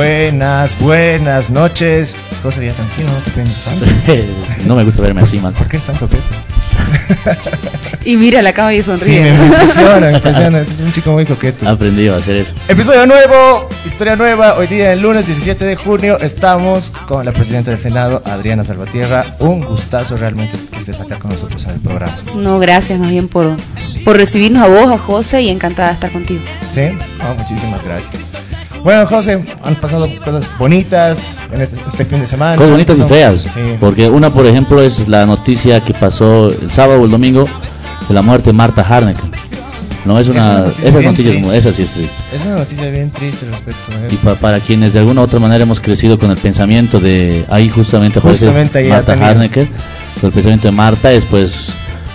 Buenas, buenas noches. José, ya tranquilo, no te pienses tanto. no me gusta verme así, man. ¿Por qué es tan coqueto? Y mira la cama y Sí, sonríe. me impresiona, me impresiona. Es un chico muy coqueto. aprendido a hacer eso. Episodio nuevo, historia nueva. Hoy día, el lunes 17 de junio, estamos con la presidenta del Senado, Adriana Salvatierra. Un gustazo realmente que estés acá con nosotros en el programa. No, gracias más bien por, por recibirnos a vos, a José, y encantada de estar contigo. ¿Sí? Oh, muchísimas gracias. Bueno, José, han pasado cosas bonitas en este, este fin de semana. Cosas bonitas y feas. Sí. Porque una, por ejemplo, es la noticia que pasó el sábado o el domingo de la muerte de Marta Harneck. No es Es una una. noticia Esa noticia, es esa sí es triste. Es una noticia bien triste respecto a Y eso. pa- para quienes de alguna u otra manera hemos crecido con el pensamiento de. Ahí justamente Justamente ahí Marta. Harnecker. El pensamiento de Marta es pues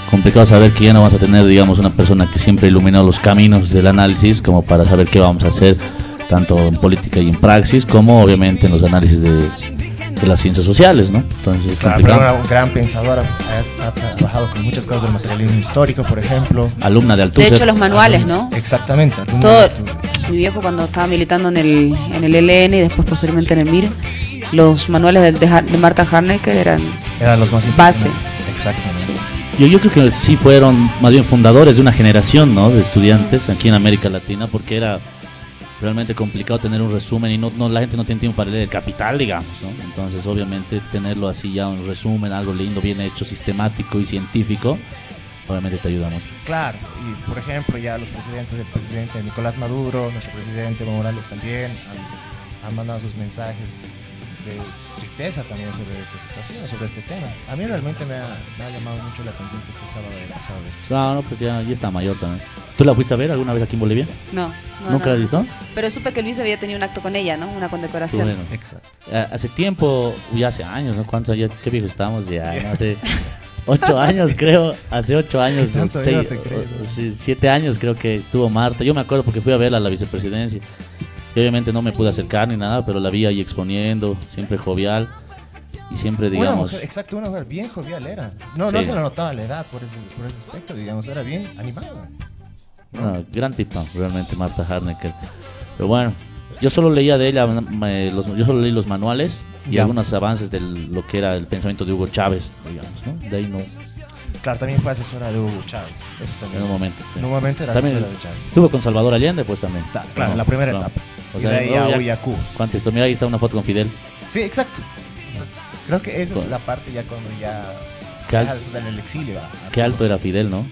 complicado saber que ya no vamos a tener, digamos, una persona que siempre iluminó los caminos del análisis, como para saber qué vamos a hacer, tanto en política y en praxis, como obviamente en los análisis de, de las ciencias sociales, ¿no? Entonces es pero complicado. una gran pensadora, ha, ha trabajado con muchas cosas del materialismo histórico, por ejemplo. Alumna de De Althusser. hecho, los manuales, ¿no? Exactamente. alumna Todo, de mi viejo cuando estaba militando en el, en el LN y después posteriormente en el MIR, los manuales de, de, de Marta Harnecker eran Eran los más Base. Exactamente. Yo, yo creo que sí fueron más bien fundadores de una generación ¿no? de estudiantes aquí en América Latina, porque era realmente complicado tener un resumen y no, no la gente no tiene tiempo para leer el capital, digamos. ¿no? Entonces, obviamente, tenerlo así ya un resumen, algo lindo, bien hecho, sistemático y científico, obviamente te ayuda mucho. Claro, y por ejemplo, ya los presidentes, el presidente Nicolás Maduro, nuestro presidente Morales también han, han mandado sus mensajes de tristeza también sobre esta situación, sobre este tema. A mí realmente me ha, me ha llamado mucho la atención que este sábado haya pasado esto. No, no, pues ya, ya está mayor también. ¿Tú la fuiste a ver alguna vez aquí en Bolivia? No, no, ¿Nunca no. la has visto? Pero supe que Luis había tenido un acto con ella, ¿no? Una condecoración. Bueno, Exacto. Eh, hace tiempo, ya hace años, ¿no? ¿Cuántos años? ¿Qué viejos estamos? Ya, no hace ocho años, creo. Hace ocho años, no seis, te creo. o- o sí, siete años creo que estuvo Marta. Yo me acuerdo porque fui a verla a la vicepresidencia. Obviamente no me pude acercar ni nada, pero la vi ahí exponiendo, siempre jovial. Y siempre, Una digamos, mujer, exacto, una mujer bien jovial era. No, no Sí. se le notaba la edad por ese, por ese aspecto, digamos, era bien animada. una gran tipa, realmente, Marta Harnecker. Pero bueno, yo solo leía de ella, me- los- yo solo leí los manuales y Ya. algunos avances de lo que era el pensamiento de Hugo Chávez, digamos, ¿no? De ahí no, Claro, también fue asesora de Hugo Chávez. Eso también. en un momento. sí. En un momento era También asesora de Chávez. estuvo con Salvador Allende, pues también. Ta- claro, No, la primera no. etapa. O sea, de ahí no, a Cuba. ¿Cuánto esto? Mira, ahí está una foto con Fidel. Sí, exacto. Creo que esa es la parte ya cuando ya Qué, al- en el exilio. qué alto era Fidel, ¿no?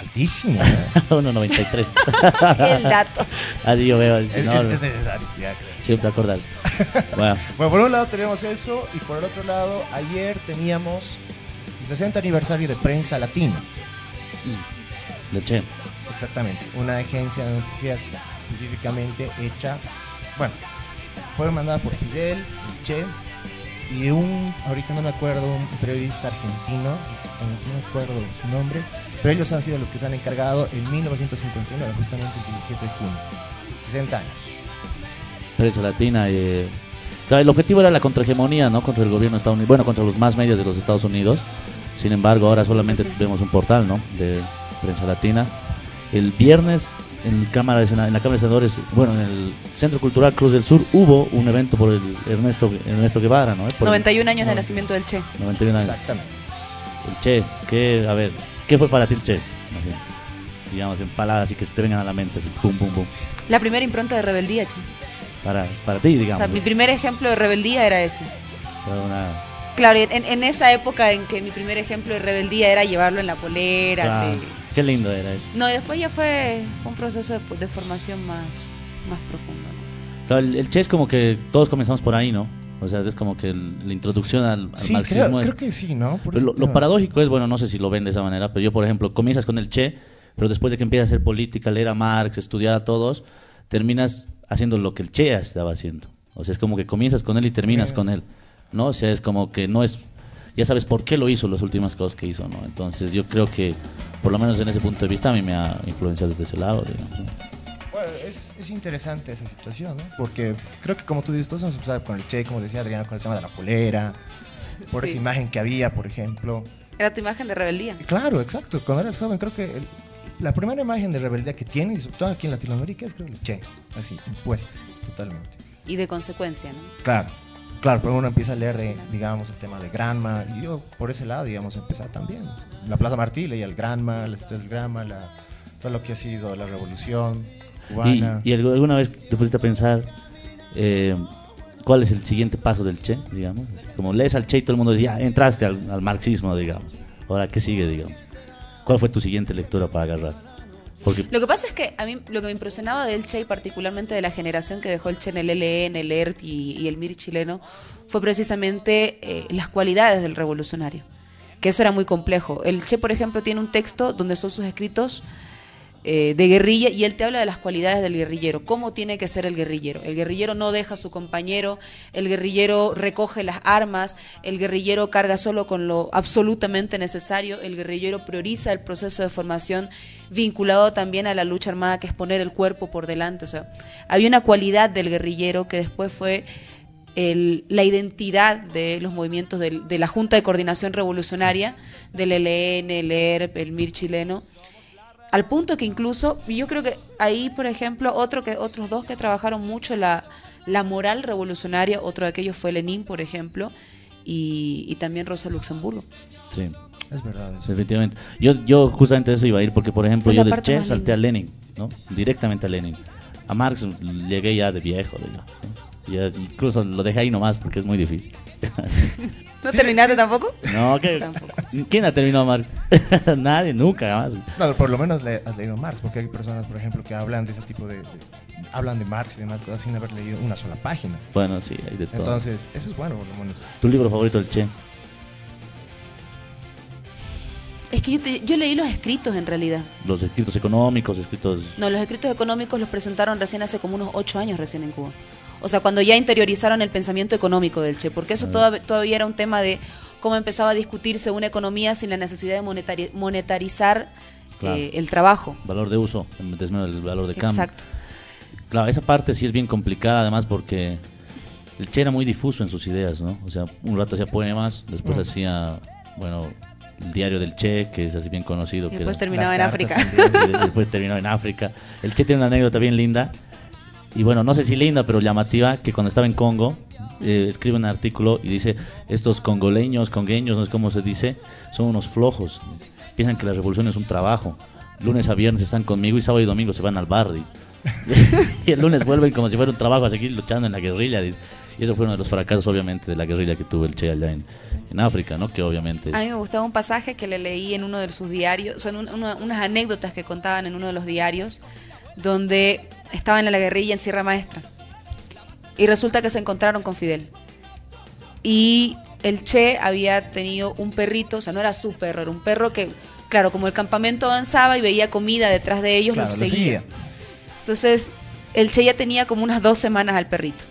Altísimo. ¿eh? 1.93. El dato. Así yo veo. es, no, es- es necesario. ya creo. Siempre acordarse. Bueno, Bueno, por un lado tenemos eso y por el otro lado, ayer teníamos el 60 aniversario de Prensa Latina. del Che. Exactamente, una agencia de noticias específicamente hecha, bueno, fue mandada por Fidel, el Che y un, ahorita no me acuerdo, un periodista argentino, no me acuerdo su nombre, pero ellos han sido los que se han encargado en 1959, justamente el 17 de junio, 60 años. Prensa Latina. eh, claro, el objetivo era la contrahegemonía, ¿no? Contra el gobierno estadounidense. Bueno, contra los más medios de los Estados Unidos. Sin embargo, ahora solamente vemos un portal, ¿no? De Prensa Latina. El viernes en, Cámara de en la Cámara de Senadores, bueno, en el Centro Cultural Cruz del Sur, hubo un evento por el Ernesto, Ernesto Guevara, ¿no? Por el 91 años de nacimiento del Che. 91 años. Exactamente. El Che, ¿qué, a ver, ¿qué fue para ti el Che? Así, digamos, en palabras así que te vengan a la mente, así, pum, pum, pum. La primera impronta de rebeldía, Che. para, para ti, O digamos. sea, mi primer ejemplo de rebeldía era ese. Una- Claro, en, en esa época en que mi primer ejemplo de rebeldía era llevarlo en la polera, claro, así. Qué lindo era eso. No, y después ya fue, fue un proceso de, de formación más, más profundo. ¿no? Claro, el, el Che es como que todos comenzamos por ahí, ¿no? O sea, es como que el- la introducción al, al Sí, marxismo. creo, es- creo que sí, ¿no? Por Pero ese lo, paradójico es, bueno, no sé si lo ven de esa manera, pero yo, por ejemplo, comienzas con el Che, pero después de que empiezas a hacer política, leer a Marx, estudiar a todos, terminas haciendo lo que el Che estaba haciendo. O sea, es como que comienzas con él y terminas con él, ¿no? O sea, es como que no es... Ya sabes por qué lo hizo, las últimas cosas que hizo, ¿no? Entonces yo creo que, por lo menos en ese punto de vista, a mí me ha influenciado desde ese lado, digamos. es, es interesante esa situación, ¿no? Porque creo que como tú dices, todos hemos empezado con el Che, como decía Adriana, con el tema de la polera, por Sí. esa imagen que había, por ejemplo. Era tu imagen de rebeldía. Claro, exacto. Cuando eres joven, creo que el- la primera imagen de rebeldía que tiene, y sobre todo aquí en Latinoamérica, es creo el Che, así, impuesta, totalmente. Y de consecuencia, ¿no? Claro, claro, pero uno empieza a leer, de, digamos, el tema de Granma, y yo por ese lado, digamos, empezar también. La Plaza Martí leía el Granma, la historia del Granma, la, todo lo que ha sido la revolución cubana. y algu- alguna vez te pusiste a pensar eh, cuál es el siguiente paso del Che, digamos. Así como lees al Che y todo el mundo dice, ya entraste al, al marxismo, digamos. Ahora, ¿qué sigue, digamos? ¿Cuál fue tu siguiente lectura para agarrar? Lo que pasa es que a mí lo que me impresionaba del Che y particularmente de la generación que dejó el Che en el LN, el ERP y, y el MIR chileno fue precisamente eh, las cualidades del revolucionario. Que eso era muy complejo. El Che, por ejemplo, tiene un texto donde son sus escritos eh, de guerrilla y él te habla de las cualidades del guerrillero, cómo tiene que ser el guerrillero. El guerrillero no deja a su compañero, el guerrillero recoge las armas, el guerrillero carga solo con lo absolutamente necesario, el guerrillero prioriza el proceso de formación vinculado también a la lucha armada que es poner el cuerpo por delante. O sea, había una cualidad del guerrillero que después fue el- la identidad de los movimientos del- de la Junta de Coordinación Revolucionaria, del ELN, el ERP, el MIR chileno, al punto que incluso, yo creo que ahí, por ejemplo, otro que, otros dos que trabajaron mucho la, la moral revolucionaria, otro de aquellos fue Lenin, por ejemplo, y, y también Rosa Luxemburgo. sí, Es verdad. eso. efectivamente. Yo, yo justamente eso iba a ir, porque, por ejemplo, yo parte Che salté a. Lenin, ¿no? Directamente a Lenin. A Marx llegué ya de viejo, digamos. ¿no? Ya incluso lo dejé ahí nomás porque es muy difícil. ¿No terminaste tampoco? no, que Tampoco. ¿Quién ha terminado Marx? Nadie, nunca, jamás. No, por lo menos le, has leído Marx, porque hay personas, por ejemplo, que hablan de ese tipo de, de- hablan de Marx y demás cosas sin haber leído una sola página. Bueno, sí, hay de todo. Entonces, eso es bueno, por lo menos. ¿Tu libro favorito del Che? Es que yo, te- yo leí los escritos en realidad. Los escritos económicos, escritos... No, los escritos económicos los presentaron recién hace como unos ocho años recién en Cuba. O sea, cuando ya interiorizaron el pensamiento económico del Che, porque eso todav- todavía era un tema de cómo empezaba a discutirse una economía sin la necesidad de monetari- monetarizar Claro. eh, el trabajo. Valor de uso, en vez del valor de cambio. Exacto. Claro, esa parte sí es bien complicada, además, porque el Che era muy difuso en sus ideas, ¿no? O sea, un rato hacía poemas, después Mm. hacía, bueno, el diario del Che, que es así bien conocido. Y que después era- terminaba en África. también. después terminó en África. El Che tiene una anécdota bien linda, y bueno, no sé si linda, pero llamativa, que cuando estaba en Congo, eh, escribe un artículo y dice, estos congoleños, congueños, no sé cómo se dice, son unos flojos, piensan que la revolución es un trabajo. Lunes a viernes están conmigo y sábado y domingo se van al bar. dice. y el lunes vuelven como si fuera un trabajo a seguir luchando en la guerrilla. dice. Y eso fue uno de los fracasos, obviamente, de la guerrilla que tuvo el Che allá en, en África, ¿no? Que obviamente... A mí me gustaba un pasaje que le leí en uno de sus diarios, son un- una- unas anécdotas que contaban en uno de los diarios, donde estaban en la guerrilla en Sierra Maestra. Y resulta que se encontraron con Fidel. Y el Che había tenido un perrito, o sea, no era su perro, era un perro que, claro, como el campamento avanzaba y veía comida detrás de ellos, Claro, los lo seguía. seguía. Entonces, el Che ya tenía como unas dos semanas al perrito.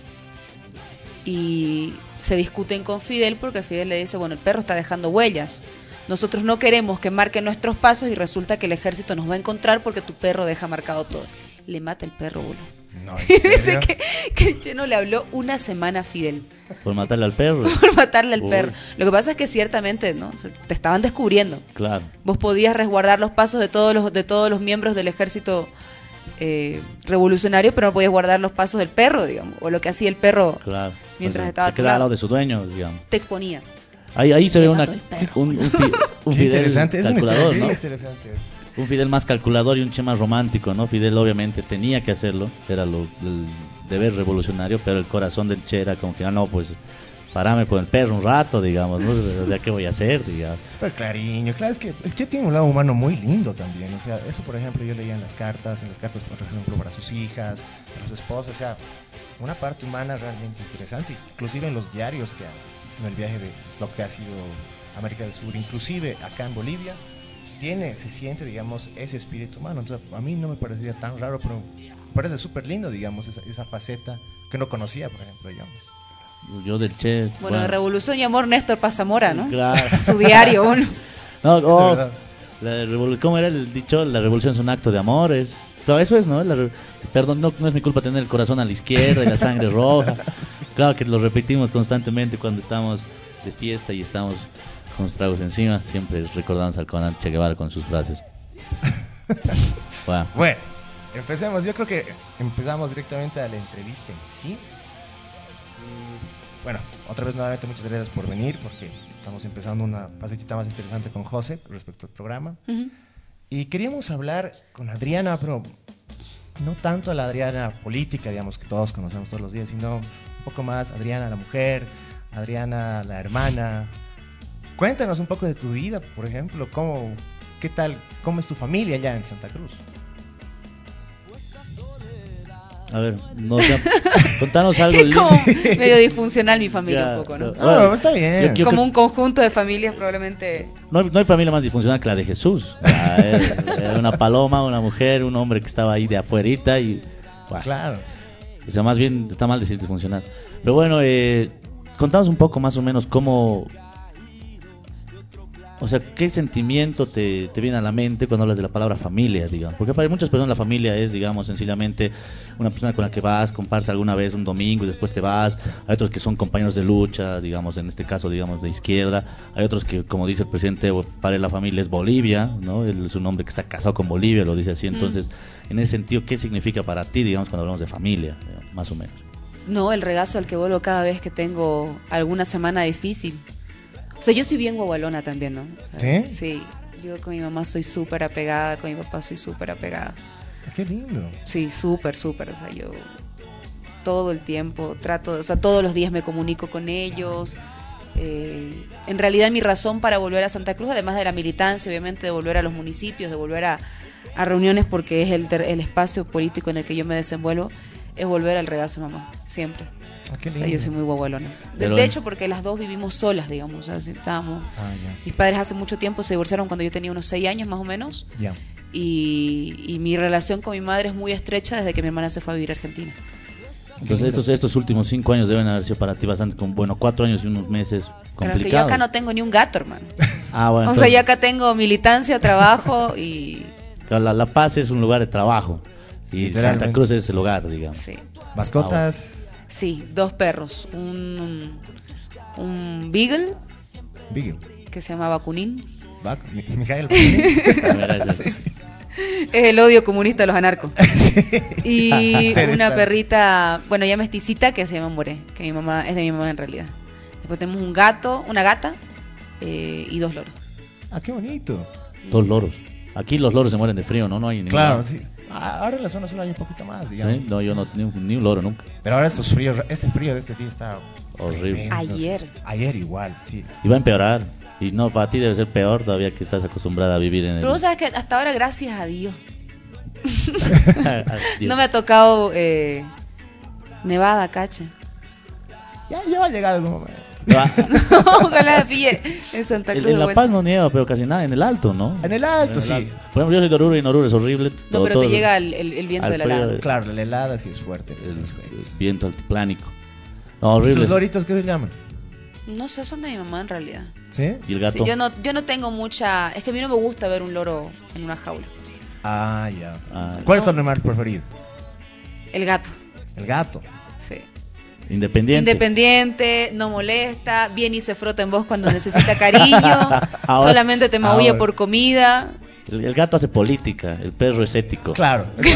Y se discuten con Fidel porque Fidel le dice, bueno, el perro está dejando huellas. Nosotros no queremos que marque nuestros pasos y resulta que el ejército nos va a encontrar porque tu perro deja marcado todo. Le mata el perro, boludo. No, ¿en Y dice que, que el Che no le habló una semana a Fidel Por matarle al perro. por matarle al Uy. perro. Lo que pasa es que ciertamente, ¿no? Se- te estaban descubriendo. Claro. Vos podías resguardar los pasos de todos los, de todos los miembros del ejército eh, revolucionario, pero no podías guardar los pasos del perro, digamos, o lo que hacía el perro Claro. Mientras O sea, estaba se tu queda al lado. de su dueño, digamos. te exponía. Ahí, ahí se Le ve una, un, un, fi- un Qué Fidel interesante, es una historia calculador, bien ¿no? interesante. eso. Un Fidel más calculador y un Che más romántico, ¿no? Fidel obviamente tenía que hacerlo, era lo, el deber revolucionario, pero el corazón del Che era como que, ah, no, pues parame con el perro un rato, digamos, ¿no? O sea, ¿qué voy a hacer? Digamos. Pero claro, es que el Che tiene un lado humano muy lindo también. O sea, eso, por ejemplo, yo leía en las cartas, en las cartas, por ejemplo, para sus hijas, para su esposa. O sea, una parte humana realmente interesante. Inclusive en los diarios que en el viaje de lo que ha sido América del Sur, inclusive acá en Bolivia, tiene, se siente, digamos, ese espíritu humano. Entonces, a mí no me parecería tan raro, pero me parece súper lindo, digamos, esa, esa faceta que no conocía, por ejemplo, digamos. Yo del Che. Bueno, de Revolución y Amor, Néstor Pazamora, ¿no? Claro. Su diario, uno. No, oh, la revolu- ¿Cómo era el dicho? La revolución es un acto de amor. Es, claro, eso es, ¿no? La perdón, no, no es mi culpa tener el corazón a la izquierda y la sangre roja. Claro que lo repetimos constantemente cuando estamos de fiesta y estamos con los tragos encima. Siempre recordamos al Conan Che Guevara con sus frases. Bueno, Bueno, empecemos. Yo creo que empezamos directamente a la entrevista en sí. Y, bueno, otra vez nuevamente muchas gracias por venir porque estamos empezando una facetita más interesante con José respecto al programa. Ujú. Y queríamos hablar con Adriana, pero no tanto la Adriana política, digamos, que todos conocemos todos los días, sino un poco más Adriana la mujer, Adriana la hermana. Cuéntanos un poco de tu vida, por ejemplo, cómo, qué tal, cómo es tu familia allá en Santa Cruz. a ver, no, ya, contanos algo. Es como medio disfuncional mi familia Ya, un poco, ¿no? no. No, está bien. yo- yo Como creo- un conjunto de familias probablemente... No, hay- no hay familia más disfuncional que la de Jesús. Era era una paloma, una mujer, un hombre que estaba ahí de afuerita y... bueno, Claro. O sea, más bien está mal decir disfuncional. Pero bueno, eh, contanos un poco más o menos cómo... O sea, ¿qué sentimiento te, te viene a la mente cuando hablas de la palabra familia, digamos? Porque para muchas personas la familia es, digamos, sencillamente una persona con la que vas, compartes alguna vez un domingo y después te vas. Hay otros que son compañeros de lucha, digamos, en este caso, digamos, de izquierda. Hay otros que, como dice el presidente, para él la familia es Bolivia, ¿no? Él es un hombre que está casado con Bolivia, lo dice así. Entonces, en ese sentido, ¿qué significa para ti, digamos, cuando hablamos de familia, digamos, más o menos? No, el regazo al que vuelvo cada vez que tengo alguna semana difícil. O sea, yo soy bien guagualona también, ¿no? ¿Sí? Sí. Yo con mi mamá soy súper apegada, con mi papá soy súper apegada. Ah, Qué lindo. Sí, súper, súper. O sea, yo todo el tiempo trato, o sea, todos los días me comunico con ellos. Eh, en realidad mi razón para volver a Santa Cruz, además de la militancia, obviamente, de volver a los municipios, de volver a, a reuniones porque es el, el espacio político en el que yo me desenvuelvo, es volver al regazo de mamá, siempre. Ah, qué lindo. yo soy muy guagualona. De, Pero hecho, porque las dos vivimos solas, digamos. O sea, si estábamos... Ah. Mis padres hace mucho tiempo se divorciaron cuando yo tenía unos seis años más o menos. Ya. Y, y mi relación con mi madre es muy estrecha desde que mi hermana se fue a vivir a Argentina. Entonces, estos, estos últimos cinco años deben haber sido para ti bastante, con, bueno, cuatro años y unos meses Pero es que yo complicados. acá no tengo ni un gato, hermano. Ah, bueno, o sea, yo acá tengo militancia, trabajo y... la, La Paz es un lugar de trabajo y. Santa Cruz es el hogar, digamos. Sí, Mascotas. Sí dos perros. Un, un beagle que se llama Bakunin. Bac- Mi- Mijael. A ver, ese- Es el odio comunista de los anarcos. Y Interesante. una perrita, bueno, ya mesticita que se llama More, que mi mamá es de mi mamá en realidad. Después tenemos un gato, una gata eh, y dos loros. Ah, qué bonito. Dos loros. Aquí los loros se mueren de frío, ¿no? No hay ningún Claro, sí. Ah, ahora en la zona sur hay un poquito más, digamos. ¿Sí? No, yo no, ni un, ni un loro nunca. Pero ahora estos fríos, este frío de este día está Horrible. tremendo. Ayer. Ayer igual, sí. Y va a empeorar. Y no, para ti debe ser peor todavía que estás acostumbrada a vivir en el... Pero vos sabes que hasta ahora, gracias a Dios, Dios. no me ha tocado eh, Nevada, cacha. Ya, ya va a llegar algún momento. Va- Ojalá me pille en Santa Cruz. en La. Paz no nieva, pero casi nada. En el alto, ¿no? En el alto, En el sí. alto. Por ejemplo, yo soy de Oruro y en Oruro es horrible. No, todo- pero todo te llega el, el- el viento de la helada. Claro, la helada sí es fuerte. es fuerte. viento altiplánico. No, ¿Y horrible. ¿Tus loritos qué se llaman? No sé, son de mi mamá en realidad. ¿Sí? Y el Sí, gato. yo, no, yo no tengo mucha... Es que a mí no me gusta ver un loro en una jaula. Ah, ya. Ah, ¿Cuál es tu animal preferido? El gato, El gato. sí. Independiente. Independiente, no molesta, viene y se frota en vos cuando necesita cariño, Ahora- solamente te maulla ahora. por comida. El, el gato hace política, el perro es ético. Claro. Es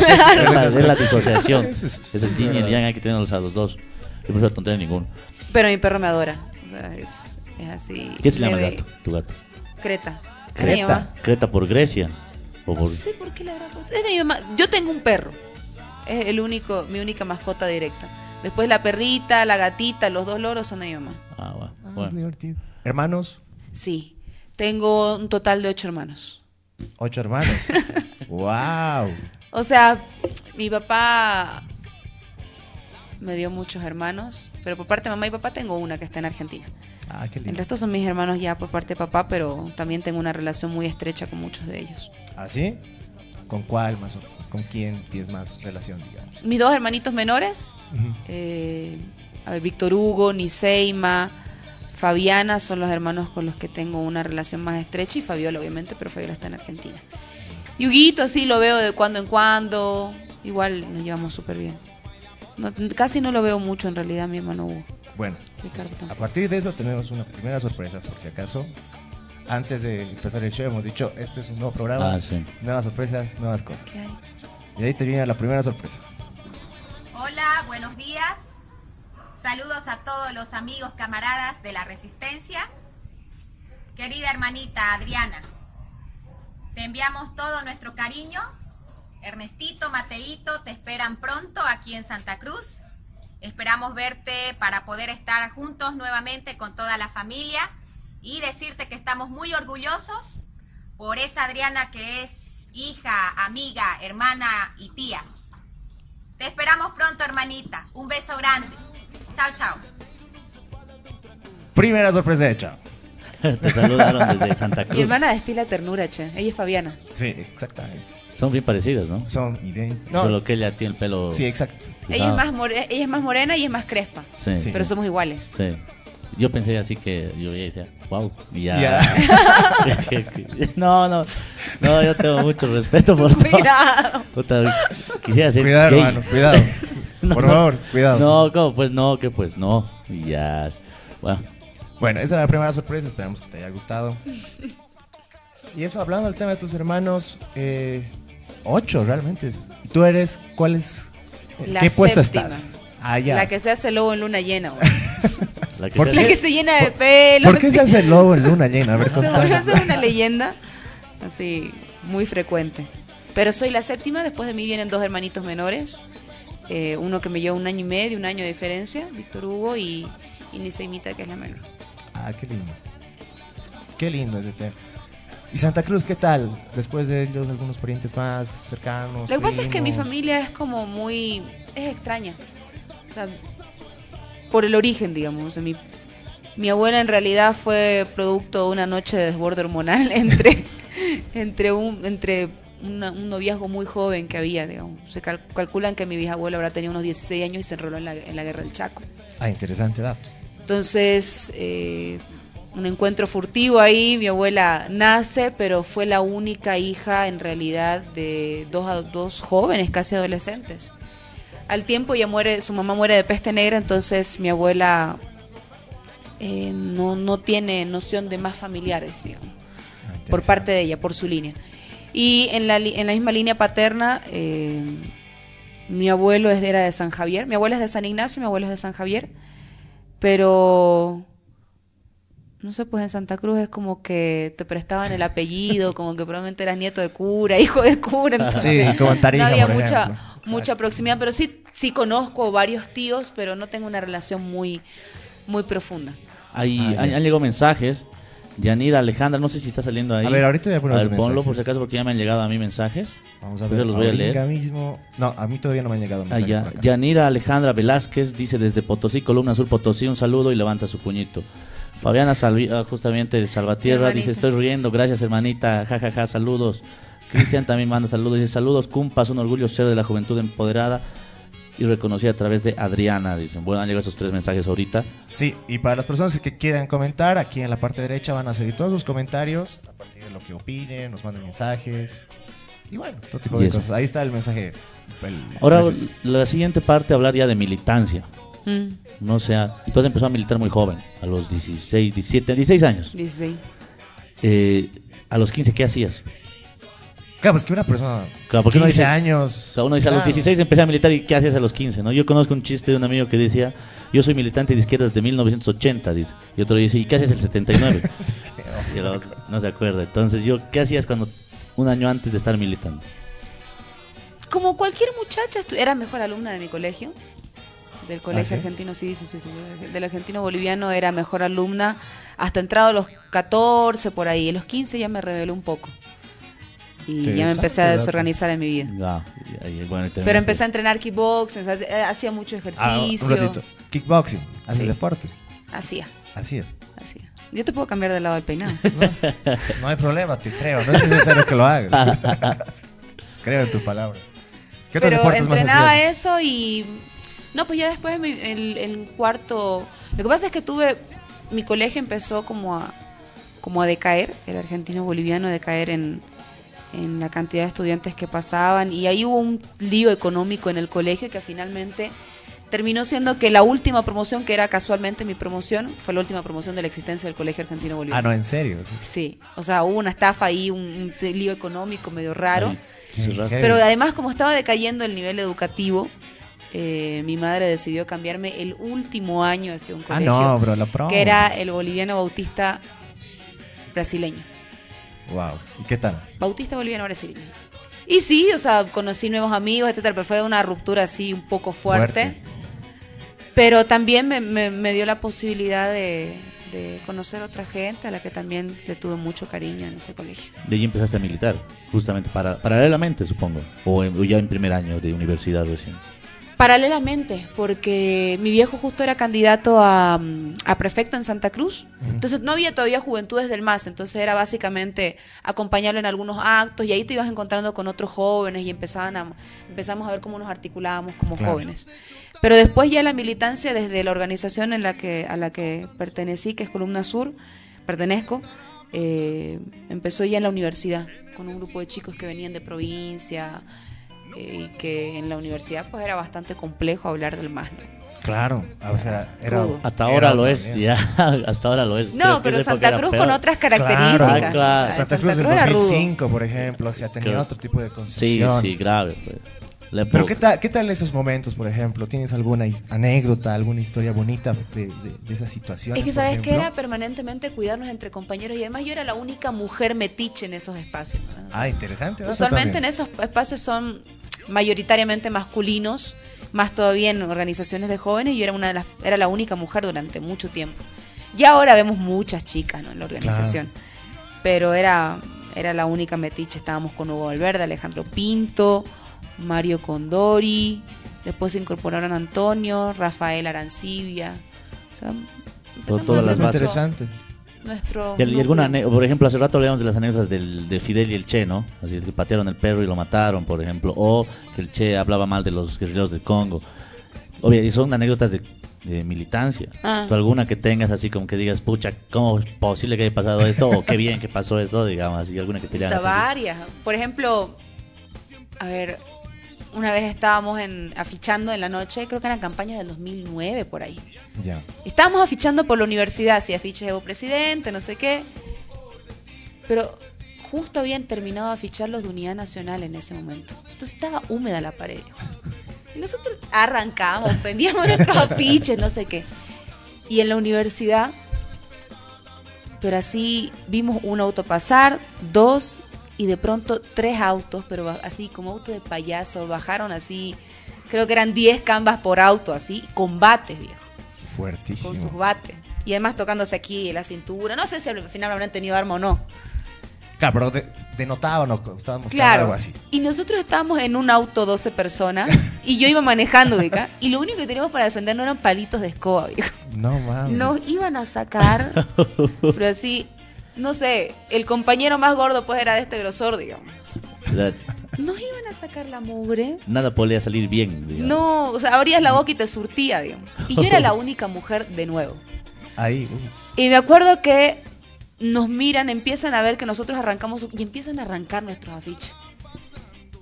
la, es la disociación. Es, es- el yin y el yang, hay que tenerlos a los dos. Yo prefiero tontería ninguno. Pero mi perro me adora. O sea, es, es así. ¿Qué se llama el gato? Tu gato. Creta. Creta. Creta por Grecia. ¿O No por- sé por qué le habrá puesto. Es de mi mamá. Yo tengo un perro. Es el único, mi única mascota directa. Después la perrita, la gatita, los dos loros son de mi mamá. Ah, bueno. Ah, bueno. divertido. Hermanos, Sí. Tengo un total de ocho hermanos. ocho hermanos. wow. O sea, mi papá me dio muchos hermanos, pero por parte de mamá y papá tengo una que está en Argentina. Ah, qué El lindo. resto son mis hermanos ya por parte de papá, pero también tengo una relación muy estrecha con muchos de ellos. ¿Así? ¿Con cuál más o con quién tienes más relación, digamos? Mis dos hermanitos menores. Eh, a ver, Víctor Hugo, Niseima, Fabiana son los hermanos con los que tengo una relación más estrecha y Fabiola obviamente, pero Fabiola está en Argentina. Y Huguito sí lo veo de cuando en cuando, igual nos llevamos súper bien. No- casi no lo veo mucho en realidad mi hermano Hugo. Bueno, pues, a partir de eso tenemos una primera sorpresa, por si acaso. Antes de empezar el show hemos dicho, este es un nuevo programa, Ah, sí. nuevas sorpresas, nuevas cosas. Y ahí te viene la primera sorpresa. Hola, buenos días. Saludos a todos los amigos, camaradas de la Resistencia. Querida hermanita Adriana, te enviamos todo nuestro cariño. Ernestito, Mateito, te esperan pronto aquí en Santa Cruz. Esperamos verte para poder estar juntos nuevamente con toda la familia y decirte que estamos muy orgullosos por esa Adriana que es hija, amiga, hermana y tía. Te esperamos pronto, hermanita. Un beso grande. Chao, chao. Primera sorpresa hecha. Te saludaron desde Santa Cruz. Mi hermana destila ternura, che. Ella es Fabiana. Sí, exactamente. Son bien parecidas, ¿no? Son idénticos. No, Solo que ella tiene el pelo. sí, exacto. Ella es, más more- ella es más morena y es más crespa. Sí. Sí. Pero somos iguales. Sí. Yo pensé así que yo veía y decía, wow, y ya. Ya. no, no, no, yo tengo mucho respeto por todo. Cuidado. Puta, quisiera ser Cuidado, gay. hermano, cuidado. No, Por no. favor, cuidado. No, ¿cómo? Pues no, que pues no. Y ya. Bueno, Bueno, esa era la primera sorpresa, esperamos que te haya gustado. Y eso, hablando del tema de tus hermanos, eh, ocho realmente. ¿Y ¿Tú eres, cuál es, La qué puesto estás? Ah, ya. La que se hace lobo en luna llena. güey. la que ¿Por se La que se llena de pelo. ¿Por qué se hace el lobo en luna llena? A ver, Eso contanos. es una leyenda así muy frecuente. Pero soy la séptima, después de mí vienen dos hermanitos menores. eh, uno que me lleva un año y medio, un año de diferencia, Víctor Hugo, y, y Niseimita, que es la menor. Ah, qué lindo. Qué lindo ese tema. ¿Y Santa Cruz qué tal? Después de ellos, algunos parientes más cercanos. Lo que pasa es que mi familia es como muy... es extraña. O sea, por el origen, digamos. O sea, mi, mi abuela en realidad fue producto de una noche de desborde hormonal entre, entre, un, entre una- un noviazgo muy joven que había, digamos. Se cal- calculan que mi bisabuela habrá tenido unos 16 años y se enroló en la, en la guerra del Chaco. Ah, interesante dato. Entonces, eh, un encuentro furtivo ahí, mi abuela nace, pero fue la única hija en realidad de dos, dos jóvenes, casi adolescentes. Al tiempo ya muere, su mamá muere de peste negra, entonces mi abuela eh, no, no tiene noción de más familiares, digamos Ah, por parte de ella, por su línea. Y en la, en la misma línea paterna, eh, mi abuelo es de- era de San Javier, mi abuela es de San Ignacio, mi abuelo es de San Javier, pero no sé, pues en Santa Cruz es como que te prestaban el apellido, como que probablemente eras nieto de cura, hijo de cura, entonces Sí, como en Tarija, no había por mucha, ejemplo. Mucha proximidad, pero sí, sí conozco varios tíos, pero no tengo una relación muy, muy profunda. Ahí Ah, han, han llegado mensajes. Yanira Alejandra, no sé si está saliendo ahí. A ver, ahorita voy a poner A los ver, ponlo por si acaso porque ya me han llegado a mí mensajes. Vamos a ver, los voy a leer. mismo. No, a mí todavía no me han llegado Ah, mensajes ya. Yanira Alejandra Velázquez dice desde Potosí, Columna Azul Potosí, un saludo y levanta su puñito. Fabiana Salvi- ah, justamente de Salvatierra, Hermanita. dice estoy riendo, gracias hermanita, jajaja, saludos. Cristian también manda saludos, dice saludos, cumpas, un orgullo ser de la juventud empoderada y reconocida a través de Adriana, dicen. Bueno, han llegado esos tres mensajes ahorita. Sí, y para las personas que quieran comentar, aquí en la parte derecha van a salir todos sus comentarios, a partir de lo que opinen, nos manden mensajes. Y bueno, todo tipo de eso. cosas. Ahí está el mensaje. el Ahora, presente. la siguiente parte, hablar ya de militancia. Mm, No sea, tú has empezado a militar muy joven, a los 16, 17, 16 años. 16. Eh, a los 15, ¿qué hacías? Claro, pues que una persona. Claro, porque uno 15 dice- años. O sea, uno dice, a los claro. 16 empecé a militar y ¿qué hacías a los 15? ¿no? Yo conozco un chiste de un amigo que decía, yo soy militante de izquierda desde 1980, dice. Y otro dice, ¿y qué haces el 79? y el otro no se acuerda. Entonces yo, ¿qué hacías cuando un año antes de estar militando. Como cualquier muchacha, era mejor alumna de mi colegio. Del colegio ¿sí? argentino, sí, sí, sí, sí. Del argentino boliviano era mejor alumna. Hasta entrado a los 14, por ahí. A los 15 ya me revelé un poco. Y ya me empecé a desorganizar en mi vida. Ya, y ahí, bueno, y Pero empecé a entrenar kickboxing, o sea, eh, hacía mucho Ah, ejercicio. un ratito. Kickboxing, haces Sí. deporte. Hacía, hacía. Yo te puedo cambiar de lado del peinado. No, no hay problema, te creo. No es necesario que lo hagas. creo en tu palabra. ¿Qué otros Pero más entrenaba eso y... No, pues ya después mi- el, el cuarto... Lo que pasa es que tuve... Mi colegio empezó como a, como a decaer, el argentino boliviano a decaer en, en la cantidad de estudiantes que pasaban y ahí hubo un lío económico en el colegio que finalmente terminó siendo que la última promoción, que era casualmente mi promoción, fue la última promoción de la existencia del colegio argentino Ah, boliviano. no, en serio. sí. Sí, o sea, hubo una estafa ahí, un, un lío económico medio raro. Pero además, como estaba decayendo el nivel educativo, eh, mi madre decidió cambiarme el último año hacia un Ah, colegio, no, bro, la promo. que era el boliviano bautista brasileño. Wow. ¿Y qué tal? Bautista boliviano brasileño. Y sí, o sea, conocí nuevos amigos, etcétera, pero fue una ruptura así un poco fuerte. Fuerte. Pero también me, me- me dio la posibilidad de, de conocer otra gente a la que también le tuve mucho cariño en ese colegio. De ahí empezaste a militar, justamente para, paralelamente, supongo. O, en- o ya en primer año de universidad recién. Paralelamente, porque mi viejo justo era candidato a, a prefecto en Santa Cruz, entonces no había todavía juventudes del MAS, entonces era básicamente acompañarlo en algunos actos y ahí te ibas encontrando con otros jóvenes y empezaban a, empezamos a ver cómo nos articulábamos como Claro. jóvenes. Pero después ya la militancia desde la organización en la que, a la que pertenecí, que es Columna Sur, pertenezco, eh, empezó ya en la universidad, con un grupo de chicos que venían de provincia, y que en la universidad pues era bastante complejo hablar del MAS. ¿no? Claro. O sea, era. Hasta era ahora lo es, ya. Hasta ahora lo es. No, pero esa Santa Cruz con otras características. claro. o sea, Santa Cruz del era rudo. 2005, por ejemplo, o sea, tenía otro tipo de Sí, concepción. sí, grave. Pues. Pero. ¿qué tal, ¿qué tal esos momentos, por ejemplo? ¿Tienes alguna anécdota, alguna historia bonita de, de, de esas situaciones? Es que sabes que era permanentemente cuidarnos entre compañeros y además yo era la única mujer metiche en esos espacios. ¿no? Ah, interesante. Usualmente en esos espacios son mayoritariamente masculinos, más todavía en organizaciones de jóvenes. y Yo era una de las, era la única mujer durante mucho tiempo. Y ahora vemos muchas chicas ¿no? en la organización. Pero era, era la única metiche. Estábamos con Hugo Valverde, Alejandro Pinto, Mario Condori. Después se incorporaron Antonio, Rafael Arancibia. O sea, todas las interesante. Nuestro Y, y alguna por ejemplo, hace rato hablamos de las anécdotas del, de Fidel y el Che, ¿no? Así que patearon el perro y lo mataron, por ejemplo. O que el Che hablaba mal de los guerrilleros del Congo. Obvio, y son anécdotas de, de militancia. Ah. ¿Tú alguna que tengas así como que digas, pucha, ¿cómo es posible que haya pasado esto? O qué bien que pasó esto, digamos, así, alguna que te llame varias. Por ejemplo, a ver, una vez estábamos en, afichando en la noche, creo que eran campañas del 2009 por ahí. Ya. Estábamos afichando por la universidad, hacía afiches Evo Presidente, no sé qué. Pero justo habían terminado de afichar los de Unidad Nacional en ese momento. Entonces estaba húmeda la pared. Y nosotros arrancamos, prendíamos nuestros afiches, no sé qué. Y en la universidad, pero así vimos un auto pasar, dos, y de pronto tres autos, pero así como auto de payaso, bajaron así, creo que eran 10 cambas por auto, así, combates, viejo Fuertísimo. con sus bates. Y además tocándose aquí en la cintura. No sé si al final habrán tenido arma o no. Claro, pero de- denotaban o estaban mostrando Claro. algo así. Y nosotros estábamos en un auto 12 personas y yo iba manejando, ¿ubica? Y lo único que teníamos para defendernos eran palitos de escoba, viejo. No mames. Nos iban a sacar, pero así, no sé, el compañero más gordo pues era de este grosor, digamos. La- Nos iban a sacar la mugre. Nada podía salir bien, digamos. No, o sea, abrías la boca y te surtía, digamos. Y yo era la única mujer de nuevo. Ahí. uh, Y me acuerdo que nos miran, empiezan a ver que nosotros arrancamos y empiezan a arrancar nuestros afiches.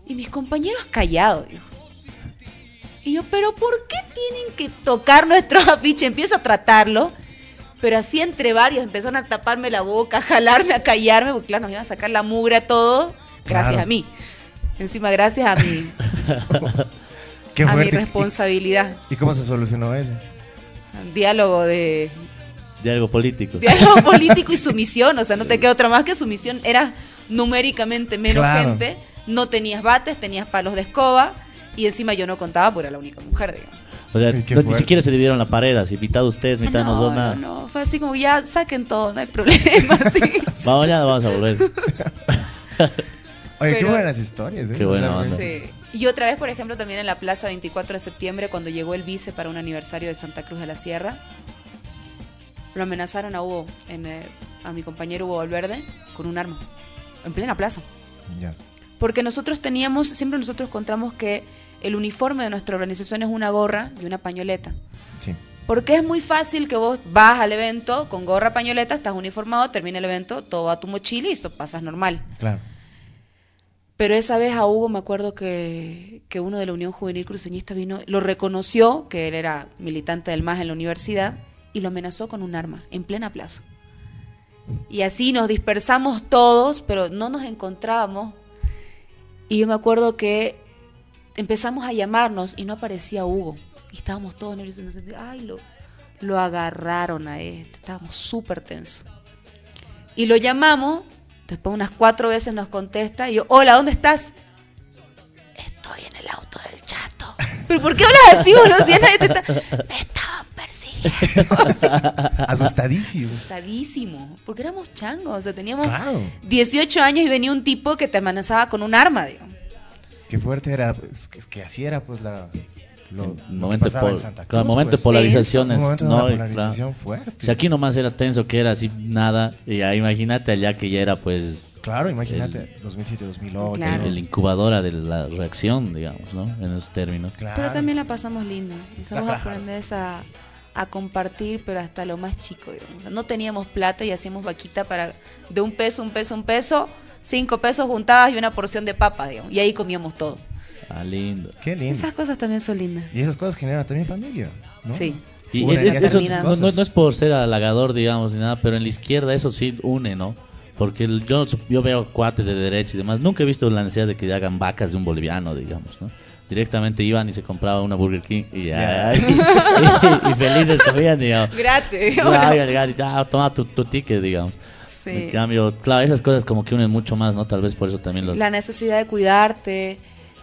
Y mis compañeros callados, dijo. Y yo, pero ¿por qué tienen que tocar nuestros afiches? Empiezo a tratarlo, pero así entre varios empezaron a taparme la boca, a jalarme, a callarme, porque claro, nos iban a sacar la mugre a todos, gracias Claro. a mí. Encima, gracias a mi, Qué a mi responsabilidad. ¿Y, cómo se solucionó eso? Diálogo de, algo político. diálogo político y sumisión, o sea, no te queda otra más que sumisión. Era numéricamente menos Claro. gente, no tenías bates, tenías palos de escoba y encima yo no contaba porque era la única mujer, digamos. O sea, no- ni siquiera se dividieron la pared, así, mitad ustedes, mitad no, nosotros. no, no, fue así como ya saquen todo, no hay problema. así. Vamos, mañana vamos a volver. Oye, qué buenas historias, ¿eh? Qué buena. Sí. Y otra vez, por ejemplo, también en la plaza 24 de septiembre, cuando llegó el vice para un aniversario de Santa Cruz de la Sierra, lo amenazaron a Hugo, en, eh, a mi compañero Hugo Valverde, con un arma, en plena plaza. Ya. Porque nosotros teníamos, siempre nosotros encontramos que el uniforme de nuestra organización es una gorra y una pañoleta. Sí. Porque es muy fácil que vos vas al evento con gorra, pañoleta, estás uniformado, termina el evento, todo va a tu mochila y eso pasas normal. Claro. Pero esa vez a Hugo me acuerdo que, que uno de la Unión Juvenil Cruceñista vino, lo reconoció, que él era militante del MAS en la universidad, y lo amenazó con un arma en plena plaza. Y así nos dispersamos todos, pero no nos encontrábamos. Y yo me acuerdo que empezamos a llamarnos y no aparecía Hugo. Y estábamos todos nerviosos. Ay, lo, lo agarraron a este. Estábamos súper tensos. Y lo llamamos, después unas cuatro veces nos contesta y yo, hola, ¿dónde estás? Estoy en el auto del chato. ¿Pero por qué hablas así, boludo? Si nadie te está... Me estaban persiguiendo. Asustadísimo. asustadísimo. Porque éramos changos, o sea, teníamos Claro. 18 años y venía un tipo que te amenazaba con un arma, digo. Qué fuerte era. pues, es que así era, pues, la. Lo, lo que momento de pasaba en pol- Santa Cruz. claro, momento de pues. polarizaciones. Un momento de ¿no? polarización claro, fuerte. Si aquí nomás era tenso, que era así nada, y ya imagínate allá que ya era pues Claro, imagínate, 2007-2008. Claro. el incubadora de la reacción, digamos, ¿no? En esos términos. Claro. Pero también la pasamos lindo. Empezamos Claro. a aprender a, a compartir, pero hasta lo más chico, digamos. O sea, no teníamos plata y hacíamos vaquita para de un peso, un peso, un peso, cinco pesos juntabas y una porción de papa, digamos. Y ahí comíamos todo. Ah, lindo. Qué lindo. Esas cosas también son lindas. Y esas cosas generan también familia, ¿no? Sí. Y Unen, es- eso no, no- es por ser halagador, digamos, ni nada, pero en la izquierda eso sí une, ¿no? Porque el- yo, yo veo cuates de derecha y demás, nunca he visto la necesidad de que hagan vacas de un boliviano, digamos, ¿no? Directamente iban y se compraban una Burger King y, Ya. y- y- y felices comían, digamos. Gratis. Claro, iba a llegar y ah, toma tu, tu ticket, digamos. Sí. En cambio, claro, esas cosas como que unen mucho más, ¿no? Tal vez por eso también los... La necesidad de cuidarte,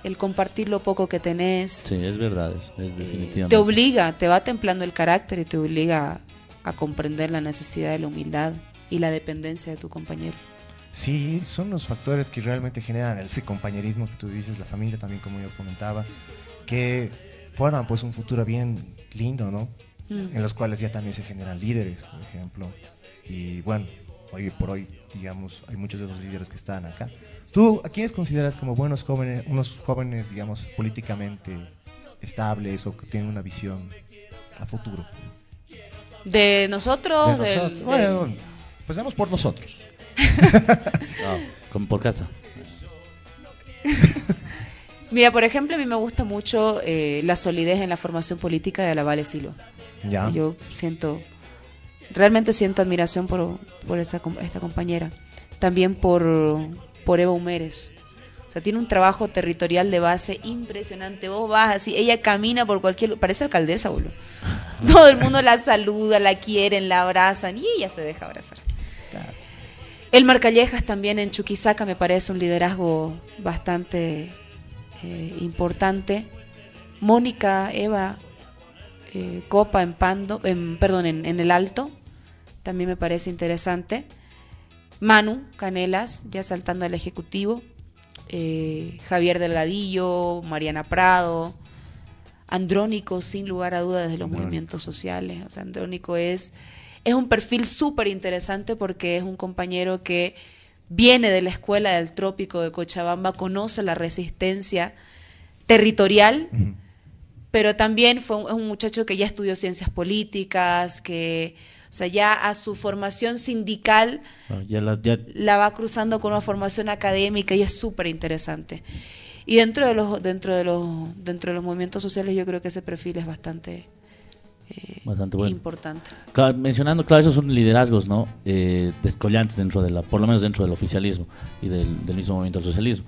el compartir lo poco que tenés. Sí, es verdad, es, es eh, definitivamente. te obliga, te va templando el carácter y te obliga a comprender la necesidad de la humildad y la dependencia de tu compañero. Sí, son los factores que realmente generan ese compañerismo que tú dices, la familia también, como yo comentaba, que forman pues un futuro bien lindo, ¿no? Mm. En los cuales ya también se generan líderes, por ejemplo. Y bueno, hoy por hoy, digamos, hay muchos de los líderes que están acá. ¿Tú a quiénes consideras como buenos jóvenes, unos jóvenes, digamos, políticamente estables o que tienen una visión a futuro? De nosotros, De nosotros. del- Bueno, pues damos por nosotros. Como por casa. Mira, por ejemplo, a mí me gusta mucho eh, la solidez en la formación política de la Vale Silva. Ya. Yo siento, realmente siento admiración por, por esta, esta compañera. También por, por Eva Humérez. O sea, tiene un trabajo territorial de base impresionante. Vos vas así, ella camina por cualquier lu- parece alcaldesa, boludo. Todo el mundo la saluda, la quieren, la abrazan y ella se deja abrazar. El Marcallejas también en Chuquisaca me parece un liderazgo bastante eh, importante. Mónica, Eva, eh, Copa en Pando, en, perdón, en, en el Alto, también me parece interesante. Manu Canelas, ya saltando al Ejecutivo. eh, Javier Delgadillo, Mariana Prado. Andrónico, sin lugar a dudas, desde los Andrónico. movimientos sociales. O sea, Andrónico es, es un perfil súper interesante porque es un compañero que viene de la escuela del trópico de Cochabamba, conoce la resistencia territorial, pero también fue un, es un muchacho que ya estudió ciencias políticas, que, o sea, ya a su formación sindical Ah, ya la- ya- la va cruzando con una formación académica y es súper interesante. Y dentro de los dentro de los dentro de los movimientos sociales yo creo que ese perfil es bastante eh, Bastante bueno. importante. Claro, mencionando, claro, esos son liderazgos, ¿no? Eh, descollantes dentro de la, por lo menos dentro del oficialismo y del, del mismo movimiento del socialismo.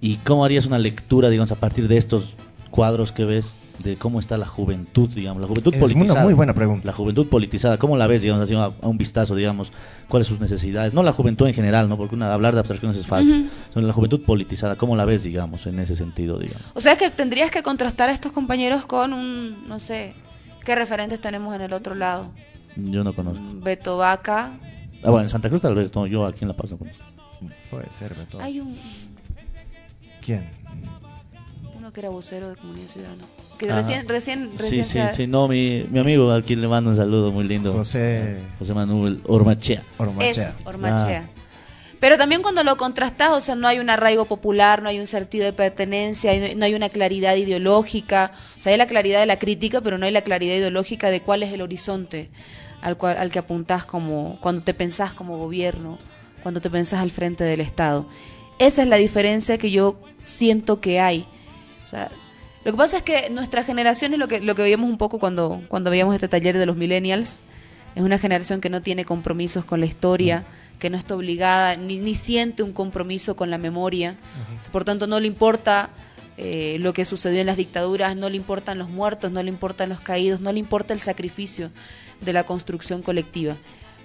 ¿Y cómo harías una lectura, digamos, a partir de estos cuadros que ves de cómo está la juventud, digamos, la juventud Es una politizada. muy buena pregunta. La juventud politizada, ¿cómo la ves, digamos, así a, a un vistazo, digamos, cuáles sus necesidades? No la juventud en general, ¿no? Porque una- hablar de abstracciones es fácil. Sino la juventud politizada, ¿cómo la ves, digamos, en ese sentido, digamos? O sea que tendrías que contrastar a estos compañeros con un, no sé, ¿qué referentes tenemos en el otro lado? Yo no conozco. Beto Vaca. Ah, bueno, en Santa Cruz tal vez, no, yo aquí en La Paz no conozco. Puede ser, Beto. Hay un, ¿Quién? uno que era vocero de Comunidad Ciudadana. Que Ah. recién, recién, Sí, recién sí, sí, no, mi, mi amigo al quien le mando un saludo muy lindo. José José Manuel Ormachea. Ormachea. Eso, Ormachea. Pero también cuando lo contrastas, o sea, no hay un arraigo popular, no hay un sentido de pertenencia, no hay una claridad ideológica. O sea, hay la claridad de la crítica, pero no hay la claridad ideológica de cuál es el horizonte al, cual, al que apuntás como, cuando te pensás como gobierno, cuando te pensás al frente del Estado. Esa es la diferencia que yo siento que hay. O sea, lo que pasa es que nuestra generación es lo que, lo que veíamos un poco cuando, cuando veíamos este taller de los millennials. Es una generación que no tiene compromisos con la historia, que no está obligada, ni, ni siente un compromiso con la memoria. Por tanto, no le importa eh, lo que sucedió en las dictaduras, no le importan los muertos, no le importan los caídos, no le importa el sacrificio de la construcción colectiva.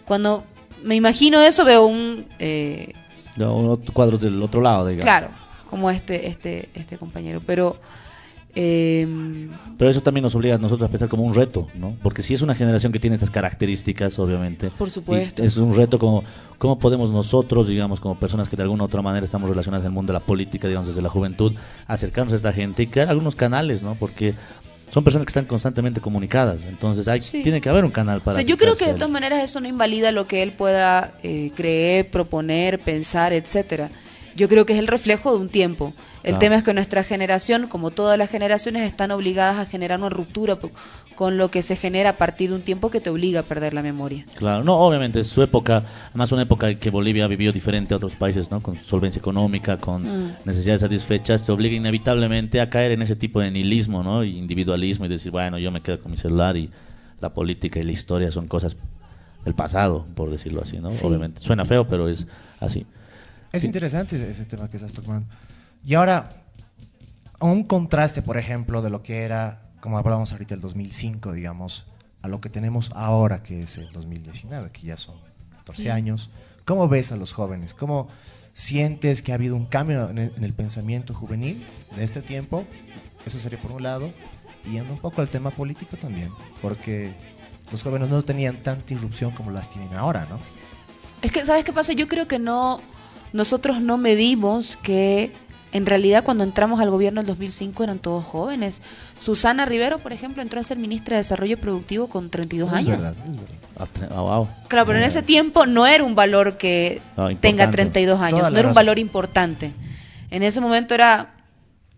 Cuando me imagino eso, veo un... eh, No, unos cuadros del otro lado, digamos. claro, como este, este, este compañero. Pero... eh, Pero eso también nos obliga a nosotros a pensar como un reto, ¿no? Porque si es una generación que tiene estas características, obviamente. Por supuesto. Es un reto como cómo podemos nosotros, digamos, como personas que de alguna u otra manera estamos relacionadas el mundo de la política, digamos, desde la juventud, acercarnos a esta gente y crear algunos canales, ¿no? Porque son personas que están constantemente comunicadas. Entonces hay, Sí. tiene que haber un canal O para... sea, yo creo que de todas maneras eso no invalida lo que él pueda eh, creer, proponer, pensar, etcétera. Yo creo que es el reflejo de un tiempo. El Claro. tema es que nuestra generación, como todas las generaciones, están obligadas a generar una ruptura con lo que se genera a partir de un tiempo que te obliga a perder la memoria. Claro, no, obviamente, es su época, además una época que Bolivia vivió diferente a otros países, ¿no? Con solvencia económica, con Mm. necesidades satisfechas, te obliga inevitablemente a caer en ese tipo de nihilismo, ¿no? Y individualismo y decir, bueno, yo me quedo con mi celular y la política y la historia son cosas del pasado, por decirlo así, ¿no? Sí. Obviamente, suena feo, pero es así. Es interesante ese tema que estás tocando. Y ahora, un contraste, por ejemplo, de lo que era, como hablábamos ahorita, el 2005, digamos, a lo que tenemos ahora, que es el 2019, que ya son 14 años. ¿Cómo ves a los jóvenes? ¿Cómo sientes que ha habido un cambio en el, en el pensamiento juvenil de este tiempo? Eso sería por un lado. Y yendo un poco al tema político también, porque los jóvenes no tenían tanta irrupción como las tienen ahora, ¿no? Es que, ¿sabes qué pasa? Yo creo que no, nosotros no medimos que en realidad cuando entramos al gobierno en 2005 eran todos jóvenes. Susana Rivero, por ejemplo, entró a ser ministra de Desarrollo Productivo con 32 Es años. verdad, es verdad. Ah, wow. Claro, pero en ese tiempo no era un valor que tenga 32 años, Toda no era un valor importante. En ese momento era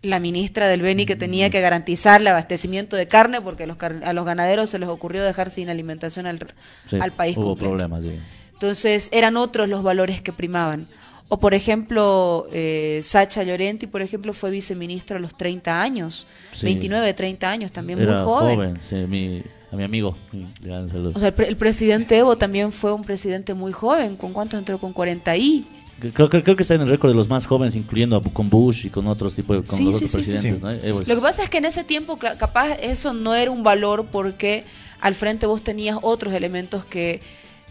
la ministra del Beni que tenía que garantizar el abastecimiento de carne porque a los, car- a los ganaderos se les ocurrió dejar sin alimentación al, Sí, al país hubo completo. problemas, sí. Entonces eran otros los valores que primaban. O por ejemplo, eh, Sacha Llorenti, por ejemplo, fue viceministro a los 30 años, Sí. 29, 30 años, también Era muy joven. sí, mi, a mi amigo. sí, gran saludo. O sea, el, pre- el presidente Evo también fue un presidente muy joven. ¿Con cuántos entró? Con 40 y. Creo, creo, creo que está en el récord de los más jóvenes, incluyendo a- con Bush y con otros tipos de con Sí, los sí, otros presidentes. ¿no? Evo es- Lo que pasa es que en ese tiempo, capaz, eso no era un valor porque al frente vos tenías otros elementos que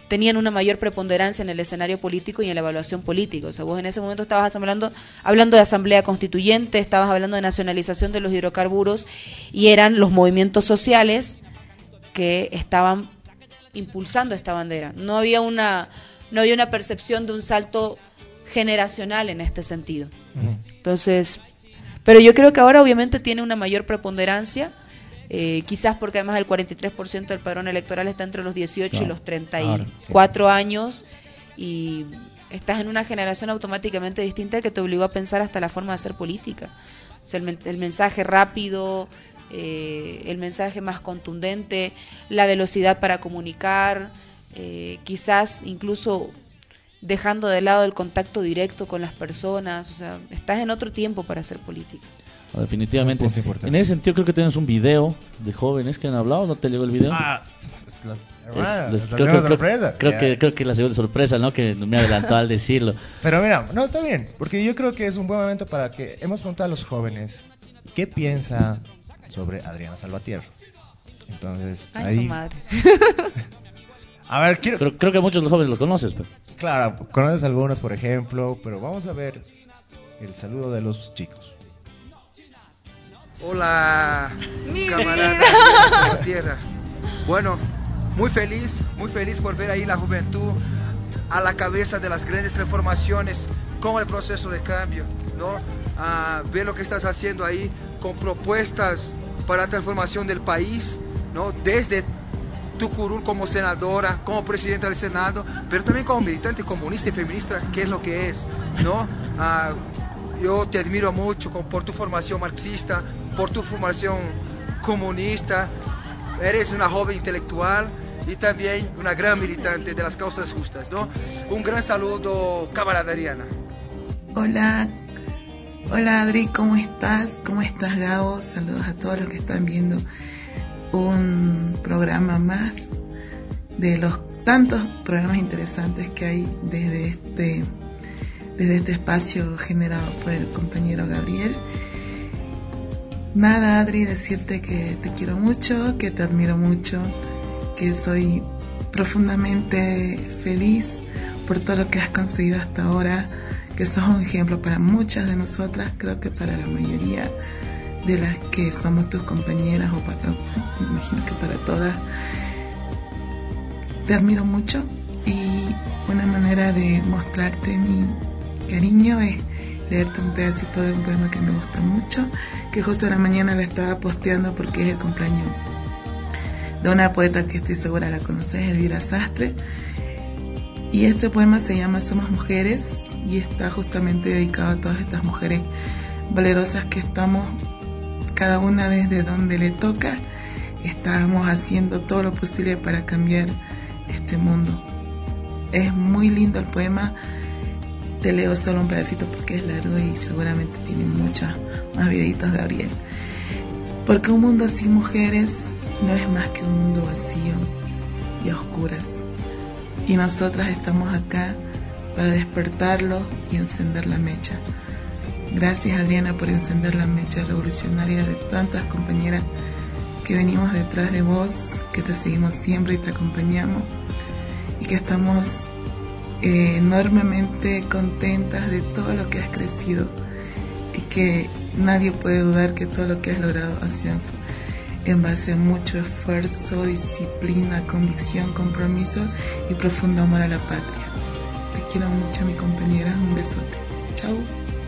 tenían una mayor preponderancia en el escenario político y en la evaluación política. O sea, vos en ese momento estabas hablando, hablando de asamblea constituyente, estabas hablando de nacionalización de los hidrocarburos y eran los movimientos sociales que estaban impulsando esta bandera. No había una, no había una percepción de un salto generacional en este sentido. Entonces, pero yo creo que ahora obviamente tiene una mayor preponderancia, eh, quizás porque además el 43% del padrón electoral está entre los 18 y los 34 años y estás en una generación automáticamente distinta que te obligó a pensar hasta la forma de hacer política. O sea, el, men- el mensaje rápido, eh, el mensaje más contundente, la velocidad para comunicar, eh, quizás incluso dejando de lado el contacto directo con las personas, o sea, estás en otro tiempo para hacer política. No, definitivamente. Es un punto importante. En ese sentido creo que tenemos un video de jóvenes que han hablado, ¿no te llegó el video? Ah, creo, segunda creo- sorpresa. creo Ya. que, creo que la segunda sorpresa, ¿no? Que me adelantó al decirlo. Pero mira, no, está bien, porque yo creo que es un buen momento para que hemos preguntado a los jóvenes qué piensa sobre Adriana Salvatierra. Entonces, Ay, su ahí. madre. A ver, quiero. Creo, creo que muchos de los jóvenes los conoces, pero. Claro, conoces algunos, por ejemplo, pero vamos a ver el saludo de los chicos. Hola, Mi camarada vida. de la tierra. Bueno, muy feliz, muy feliz por ver ahí la juventud a la cabeza de las grandes transformaciones con el proceso de cambio, ¿no? Ah, ver lo que estás haciendo ahí con propuestas para la transformación del país, ¿no? Desde tu curul como senadora, como presidenta del Senado, pero también como militante comunista y feminista, que es lo que es, ¿no? Ah, yo te admiro mucho por tu formación marxista, por tu formación comunista. Eres una joven intelectual y también una gran militante de las causas justas, ¿no? Un gran saludo, camarada Ariana. Hola, hola Adri, ¿cómo estás? ¿Cómo estás Gabo? Saludos a todos los que están viendo un programa más de los tantos programas interesantes que hay desde este, desde este espacio generado por el compañero Gabriel. Nada, Adri, decirte que te quiero mucho, que te admiro mucho, que soy profundamente feliz por todo lo que has conseguido hasta ahora, que sos un ejemplo para muchas de nosotras, creo que para la mayoría de las que somos tus compañeras o para, imagino que para todas. Te admiro mucho y una manera de mostrarte mi cariño es leerte un pedacito de un poema que me gustó mucho, que justo en la mañana lo estaba posteando porque es el cumpleaños de una poeta que estoy segura la conoces, Elvira Sastre. Y este poema se llama Somos Mujeres y está justamente dedicado a todas estas mujeres valerosas que estamos, cada una desde donde le toca, estamos haciendo todo lo posible para cambiar este mundo. Es muy lindo el poema, te leo solo un pedacito porque es largo y seguramente tiene muchos más videitos, Gabriel. Porque un mundo sin mujeres no es más que un mundo vacío y a oscuras. Y nosotras estamos acá para despertarlo y encender la mecha. Gracias Adriana por encender la mecha revolucionaria de tantas compañeras que venimos detrás de vos, que te seguimos siempre y te acompañamos y que estamos enormemente contentas de todo lo que has crecido y que nadie puede dudar que todo lo que has logrado ha sido en, base a mucho esfuerzo, disciplina, convicción, compromiso y profundo amor a la patria. Te quiero mucho, mi compañera. Un besote. Chau.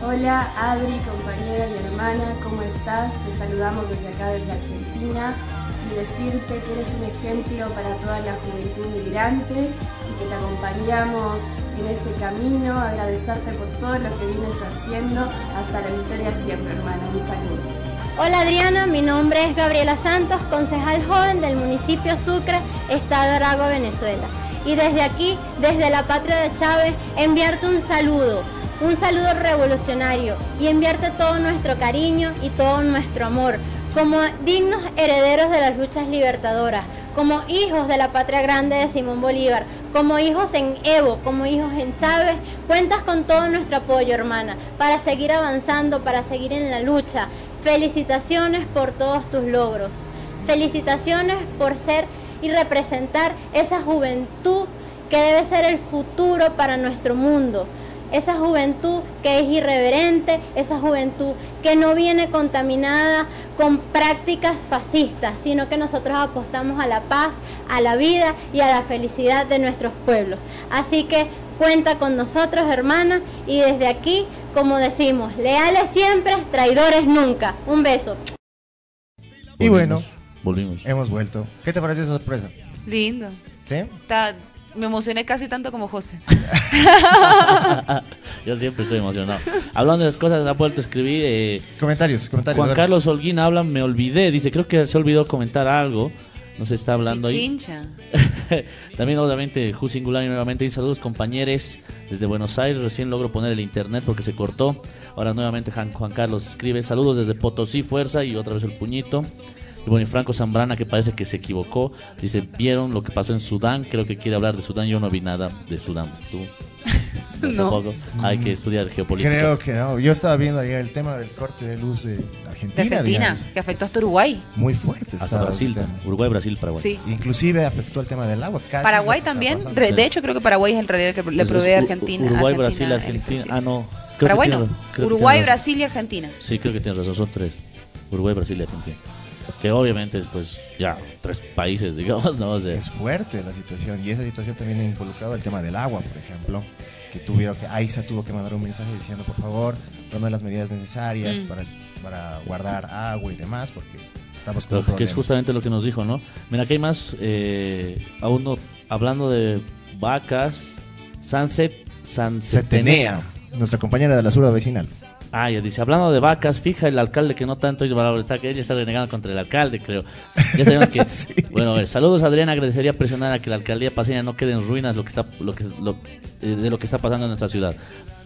Hola Adri, compañera y hermana, ¿cómo estás? Te saludamos desde acá, desde Argentina, decirte que eres un ejemplo para toda la juventud migrante y que te acompañamos en este camino, agradecerte por todo lo que vienes haciendo, hasta la victoria siempre, hermana. Un saludo. Hola Adriana, mi nombre es Gabriela Santos, concejal joven del municipio Sucre, Estado de Aragua, Venezuela. Y desde aquí, desde la patria de Chávez, enviarte un saludo, un saludo revolucionario y enviarte todo nuestro cariño y todo nuestro amor como dignos herederos de las luchas libertadoras, como hijos de la patria grande de Simón Bolívar, como hijos en Evo, como hijos en Chávez, cuentas con todo nuestro apoyo, hermana, para seguir avanzando, para seguir en la lucha. Felicitaciones por todos tus logros. Felicitaciones por ser y representar esa juventud que debe ser el futuro para nuestro mundo esa juventud que es irreverente, esa juventud que no viene contaminada con prácticas fascistas, sino que nosotros apostamos a la paz, a la vida y a la felicidad de nuestros pueblos. Así que cuenta con nosotros, hermana, y desde aquí, como decimos, leales siempre, traidores nunca. Un beso. Y bueno, volvimos. Hemos vuelto. ¿Qué te parece esa sorpresa? Lindo. ¿Sí? Está- me emocioné casi tanto como José. Yo siempre estoy emocionado. Hablando de las cosas, ha vuelto a escribir. eh, Comentarios, comentarios. Juan. Carlos Holguín habla, me olvidé. Dice, creo que se olvidó comentar algo. No se está hablando ahí. Chincha. También, obviamente, Ju Singular y nuevamente. Y saludos, compañeros, desde Buenos Aires. Recién logro poner el internet porque se cortó. Ahora, nuevamente, Juan Carlos escribe: Saludos desde Potosí, fuerza. Y otra vez el puñito. Y bueno, y Franco Zambrana, que parece que se equivocó. Dice: ¿Vieron lo que pasó en Sudán? Creo que quiere hablar de Sudán. Yo no vi nada de Sudán. ¿Tú? No. Tampoco. Hay que estudiar geopolítica. Creo que no. Yo estaba viendo ayer el tema del corte de luz de Argentina. De Argentina, digamos. que afectó hasta Uruguay. Muy fuerte. Hasta Brasil, el. Uruguay, Brasil, Paraguay. Sí. Inclusive afectó el tema del agua. casi Paraguay también. pasando. Re- De hecho, creo que Paraguay es en realidad el que le provee a Argentina. Uruguay, Argentina Brasil, Argentina. Ah, no. creo que Paraguay tiene- no. creo que Uruguay, tiene- Brasil y Argentina. Sí, creo que tienes razón, son tres. Uruguay, Brasil y Argentina. Que obviamente es pues ya tres países, digamos, ¿no? O sea, Es fuerte la situación y esa situación también ha involucrado el tema del agua, por ejemplo, que tuvieron que AISA tuvo que mandar un mensaje diciendo por favor tomen las medidas necesarias Mm. para, para guardar agua y demás porque estamos con que es justamente lo que nos dijo, ¿no? Mira, aquí hay más, eh, a uno hablando de vacas, Sunset, Setenea, Sunsetenea. nuestra compañera de la surda vecinal. Ah, ya dice, hablando de vacas, fija el alcalde que no tanto está que ella está renegando contra el alcalde, creo. Ya sabemos que, bueno, a ver, saludos Adriana, agradecería presionar a que la alcaldía paseña no quede en ruinas lo que está, lo que, lo- eh, de lo que está pasando en nuestra ciudad.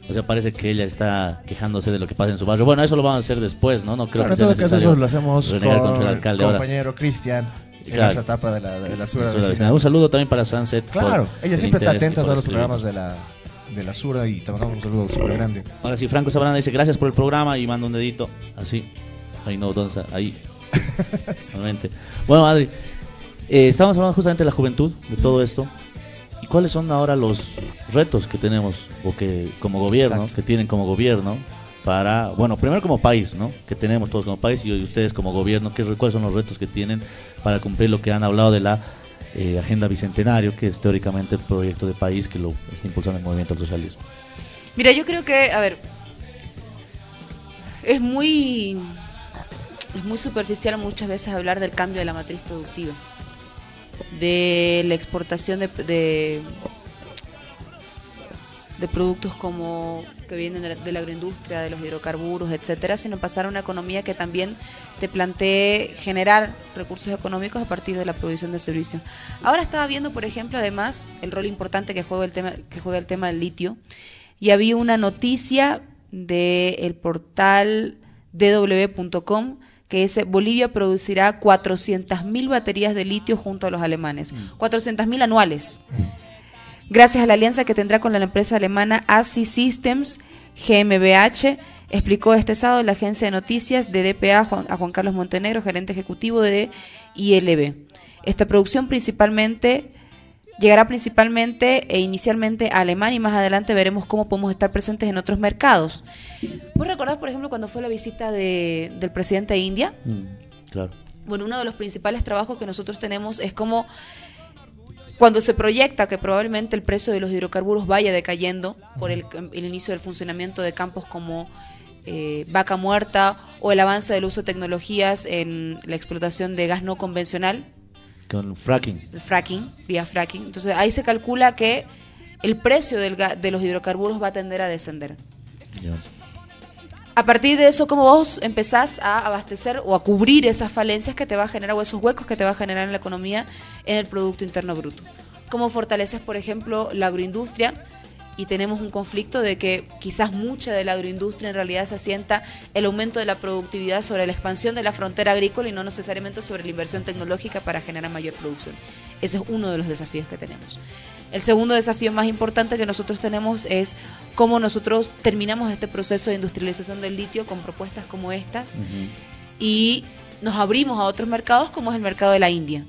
O sea, parece que ella está quejándose de lo que pasa en su barrio. Bueno, eso lo vamos a hacer después, ¿no? No creo que en sea todo caso eso lo hacemos con el alcalde compañero Cristian en Claro. nuestra etapa de la, de la vecinal. Un saludo también para Sunset. por Claro, ella el siempre está atenta a todos los programas de la, de la surda y te mandamos un saludo súper grande. Ahora sí, Franco Sabrana dice gracias por el programa y manda un dedito. Así. Ahí no, ¿dónde está? Ahí. Solamente. Bueno, Adri, eh, estamos hablando justamente de la juventud, de todo esto. ¿Y cuáles son ahora los retos que tenemos, o que como gobierno, Exacto. que tienen como gobierno, para, bueno, primero como país, ¿no? Que tenemos todos como país y ustedes como gobierno, ¿qué, ¿cuáles son los retos que tienen para cumplir lo que han hablado de la eh, Agenda Bicentenario, que es teóricamente el proyecto de país que lo está impulsando el movimiento al socialismo? Mira, yo creo que, a ver, es muy, es muy superficial muchas veces hablar del cambio de la matriz productiva, de la exportación de, de productos como que vienen de la, de la agroindustria, de los hidrocarburos, etcétera, sino pasar a una economía que también te plantee generar recursos económicos a partir de la provisión de servicios. Ahora estaba viendo, por ejemplo, además el rol importante que juega el tema que juega el tema del litio y había una noticia del portal dw.com que dice Bolivia producirá 400.000 baterías de litio junto a los alemanes, 400.000 anuales. Gracias a la alianza que tendrá con la empresa alemana AC Systems GmbH, explicó este sábado la agencia de noticias de DPA Juan- a Juan Carlos Montenegro, gerente ejecutivo de ILB. Esta producción principalmente llegará principalmente e inicialmente a Alemania y más adelante veremos cómo podemos estar presentes en otros mercados. ¿Vos recordás, por ejemplo, cuando fue la visita de- del presidente de India? Mm, claro. Bueno, uno de los principales trabajos que nosotros tenemos es cómo cuando se proyecta que probablemente el precio de los hidrocarburos vaya decayendo por el, el inicio del funcionamiento de campos como eh, vaca muerta o el avance del uso de tecnologías en la explotación de gas no convencional, Con fracking. el fracking, vía fracking. Entonces ahí se calcula que el precio del de los hidrocarburos va a tender a descender. A partir de eso, ¿cómo vos empezás a abastecer o a cubrir esas falencias que te va a generar o esos huecos que te va a generar en la economía en el Producto Interno Bruto? ¿Cómo fortaleces, por ejemplo, la agroindustria? Y tenemos un conflicto de que quizás mucha de la agroindustria en realidad se asienta el aumento de la productividad sobre la expansión de la frontera agrícola y no necesariamente sobre la inversión tecnológica para generar mayor producción. Ese es uno de los desafíos que tenemos. El segundo desafío más importante que nosotros tenemos es cómo nosotros terminamos este proceso de industrialización del litio con propuestas como estas y nos abrimos a otros mercados como es el mercado de la India,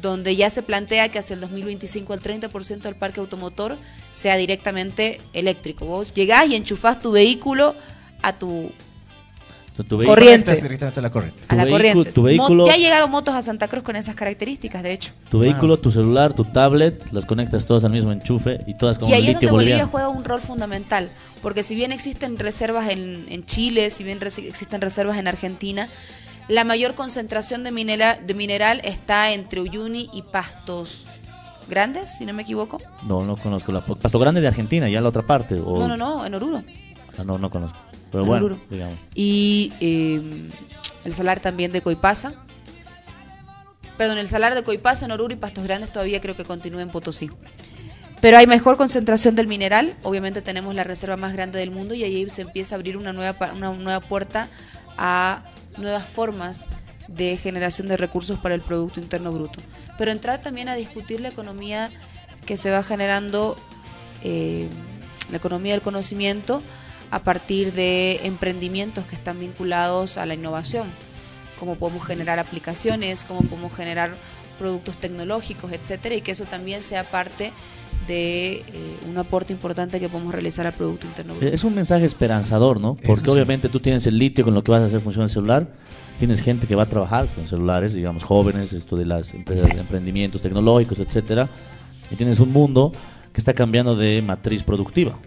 donde ya se plantea que hacia el 2025 el 30% del parque automotor sea directamente eléctrico. Vos llegás y enchufás tu vehículo a tu sea, tu Corriente. Directamente a la corriente. a la vehículo- corriente. tu vehículo- ya llegaron motos a Santa Cruz con esas características, de hecho. Tu vehículo, tu celular, tu tablet, las conectas todas al mismo enchufe y todas como y ahí el es donde litio Bolivia juega un rol fundamental, porque si bien existen reservas en, en Chile, si bien resi- existen reservas en Argentina, la mayor concentración de, minera- de mineral está entre Uyuni y Pastos Grandes, si no me equivoco. No, no conozco la Pasto Grande de Argentina, ya la otra parte. O... No, no, no, en Oruro. Ah, no, no conozco. Pero En bueno, digamos. Y eh, el salar también de Coipasa. Perdón, el salar de Coipasa en Oruro y Pastos Grandes todavía creo que continúa en Potosí. Pero hay mejor concentración del mineral. Obviamente tenemos la reserva más grande del mundo y ahí se empieza a abrir una nueva, una nueva puerta a nuevas formas de generación de recursos para el Producto Interno Bruto. Pero entrar también a discutir la economía que se va generando, eh, la economía del conocimiento, a partir de emprendimientos que están vinculados a la innovación, cómo podemos generar aplicaciones, cómo podemos generar productos tecnológicos, etcétera, y que eso también sea parte de eh, un aporte importante que podemos realizar al Producto Interno Bruto. Es un mensaje esperanzador, ¿no? Porque sí. obviamente tú tienes el litio con lo que vas a hacer funcionar el celular, tienes gente que va a trabajar con celulares, digamos jóvenes, esto de las empresas de emprendimientos tecnológicos, etcétera, y tienes un mundo que está cambiando de matriz productiva.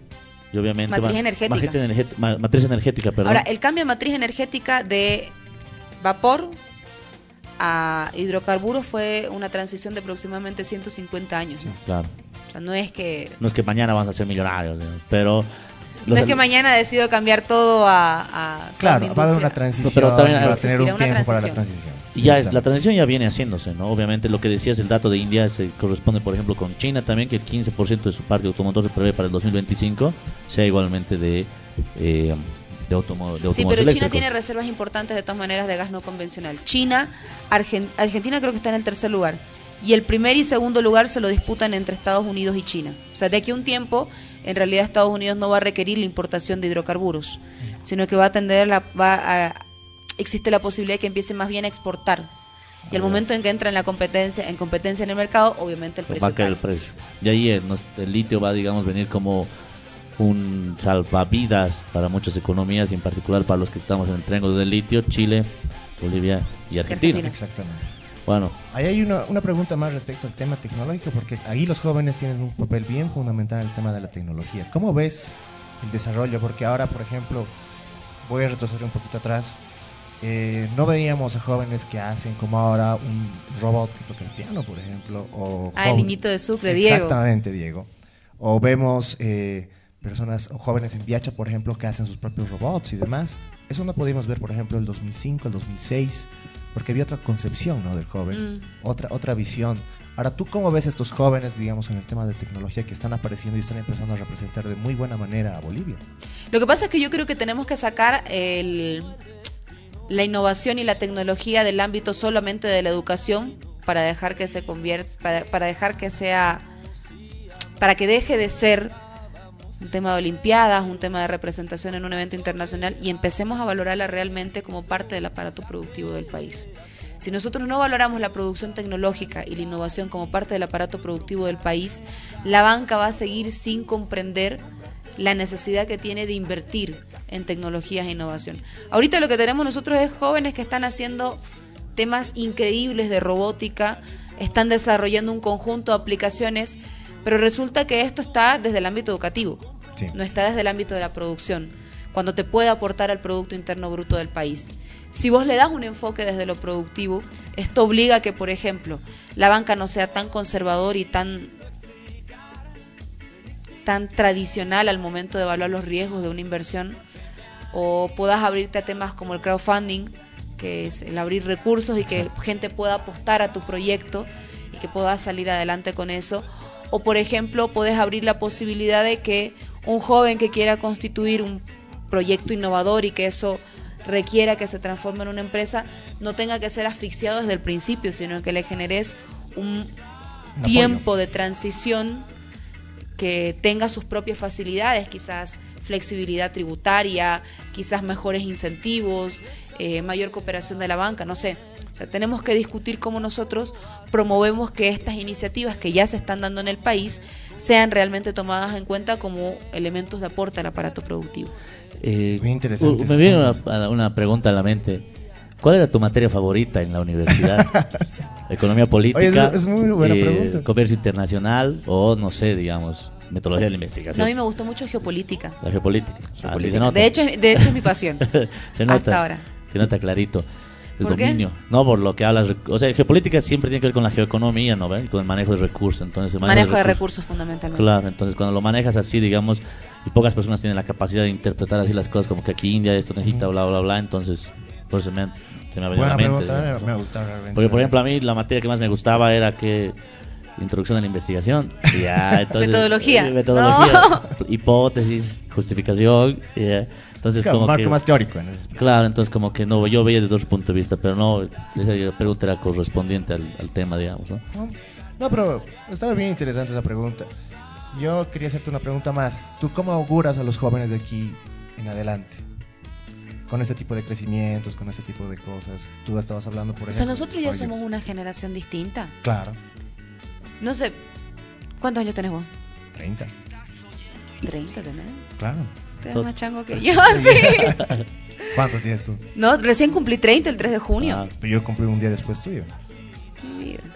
Y obviamente Matriz energética. Matriz, energética, ma- matriz energética, perdón. Ahora, el cambio de matriz energética de vapor a hidrocarburos fue una transición de aproximadamente 150 años. ¿no? Claro. O sea, no es que No es que mañana vas a ser millonario, pero no es que mañana decido cambiar todo a, a Claro, va a haber una transición, Pero también va a tener un tiempo para la transición. Y ya es, la transición ya viene haciéndose, ¿no? Obviamente lo que decías, el dato de India se corresponde, por ejemplo, con China también, que el 15% de su parque automotor se prevé para el 2025 sea igualmente de, eh, de, automo- de Sí, pero China tiene reservas importantes de todas maneras de gas no convencional. China, Argen- Argentina creo que está en el tercer lugar. Y el primer y segundo lugar se lo disputan entre Estados Unidos y China. O sea, de aquí a un tiempo, en realidad Estados Unidos no va a requerir la importación de hidrocarburos, sino que va a tender la, va a, existe la posibilidad de que empiece más bien a exportar. Y al momento en que entra en la competencia, en competencia en el mercado, obviamente el va precio a caer el precio. Y ahí el, nos- el litio va, digamos, venir como un salvavidas para muchas economías y en particular para los que estamos en el triángulo del litio, Chile, Bolivia y Argentina. Exactamente. Bueno, Ahí hay una, una pregunta más respecto al tema tecnológico, porque ahí los jóvenes tienen un papel bien fundamental en el tema de la tecnología. ¿Cómo ves el desarrollo? Porque ahora, por ejemplo, voy a retroceder un poquito atrás. Eh, no veíamos a jóvenes que hacen como ahora un robot que toca el piano, por ejemplo. O Ah, el niñito de Sucre, Diego. Exactamente, Diego. O vemos eh, personas o jóvenes en Viacha, por ejemplo, que hacen sus propios robots y demás. Eso no pudimos ver, por ejemplo, el 2005, el 2006, porque había otra concepción ¿no? del joven, Mm. otra, otra visión. Ahora, ¿tú cómo ves a estos jóvenes, digamos, en el tema de tecnología que están apareciendo y están empezando a representar de muy buena manera a Bolivia? Lo que pasa es que yo creo que tenemos que sacar el, la innovación y la tecnología del ámbito solamente de la educación para dejar que se convierta, para, dejar que sea, para que deje de ser un tema de olimpiadas, un tema de representación en un evento internacional y empecemos a valorarla realmente como parte del aparato productivo del país. Si nosotros no valoramos la producción tecnológica y la innovación como parte del aparato productivo del país, la banca va a seguir sin comprender la necesidad que tiene de invertir en tecnologías e innovación. Ahorita lo que tenemos nosotros es jóvenes que están haciendo temas increíbles de robótica, están desarrollando un conjunto de aplicaciones, pero resulta que esto está desde el ámbito educativo, Sí. no está desde el ámbito de la producción, cuando te puede aportar al Producto Interno Bruto del país. Si vos le das un enfoque desde lo productivo, esto obliga a que, por ejemplo, la banca no sea tan conservador y tan tan tradicional al momento de evaluar los riesgos de una inversión o puedas abrirte a temas como el crowdfunding, que es el abrir recursos y que gente pueda apostar a tu proyecto y que puedas salir adelante con eso. O por ejemplo, puedes abrir la posibilidad de que un joven que quiera constituir un proyecto innovador y que eso requiera que se transforme en una empresa, no tenga que ser asfixiado desde el principio, sino que le generes un tiempo de transición que tenga sus propias facilidades, quizás flexibilidad tributaria, quizás mejores incentivos, eh, mayor cooperación de la banca, no sé. O sea, tenemos que discutir cómo nosotros promovemos que estas iniciativas que ya se están dando en el país sean realmente tomadas en cuenta como elementos de aporte al aparato productivo. eh, Muy interesante uh, me viene una, una pregunta a la mente. ¿Cuál era tu materia favorita en la universidad? ¿Economía política? Oye, es- es muy buena pregunta. ¿Comercio internacional? O, no sé, digamos, metodología de la investigación. No, a mí me gustó mucho geopolítica. La geopolítica. Ah, sí, se nota. De hecho, de hecho es mi pasión. se nota, Hasta ahora. Se nota clarito. El ¿Por qué? dominio. No, por lo que hablas. O sea, geopolítica siempre tiene que ver con la geoeconomía, ¿no ven? Con el manejo de recursos. Entonces, el Manejo de recursos fundamentalmente. Claro, entonces cuando lo manejas así, digamos, y pocas personas tienen la capacidad de interpretar así las cosas, como que aquí India esto necesita, bla, bla, bla, entonces, por eso me, se me ha venido a Buena la mente. pregunta, digamos. me ha gustado realmente. Porque, por ejemplo, a mí la materia que más me gustaba era que introducción a la investigación. Y ya, entonces, Metodología. eh, metodología, hipótesis, justificación. y ya. Entonces, Claro, como marco que, más teórico en ese. Claro, entonces como que no, yo veía desde otro punto de vista, pero no, esa pregunta era correspondiente al, al tema, digamos, ¿no? No, No, pero estaba bien interesante esa pregunta. Yo quería hacerte una pregunta más. ¿Tú cómo auguras a los jóvenes de aquí en adelante. Con este tipo de crecimientos, con este tipo de cosas. Tú estabas hablando, por O sea, nosotros ya oye, somos una generación distinta. Claro, No sé, ¿cuántos años tenés vos? 30. 30 tenés. Claro. Te más chango que yo, sí. ¿Cuántos tienes tú? No, recién cumplí 30 el 3 de junio. Ah, Pero yo cumplí un día después tuyo.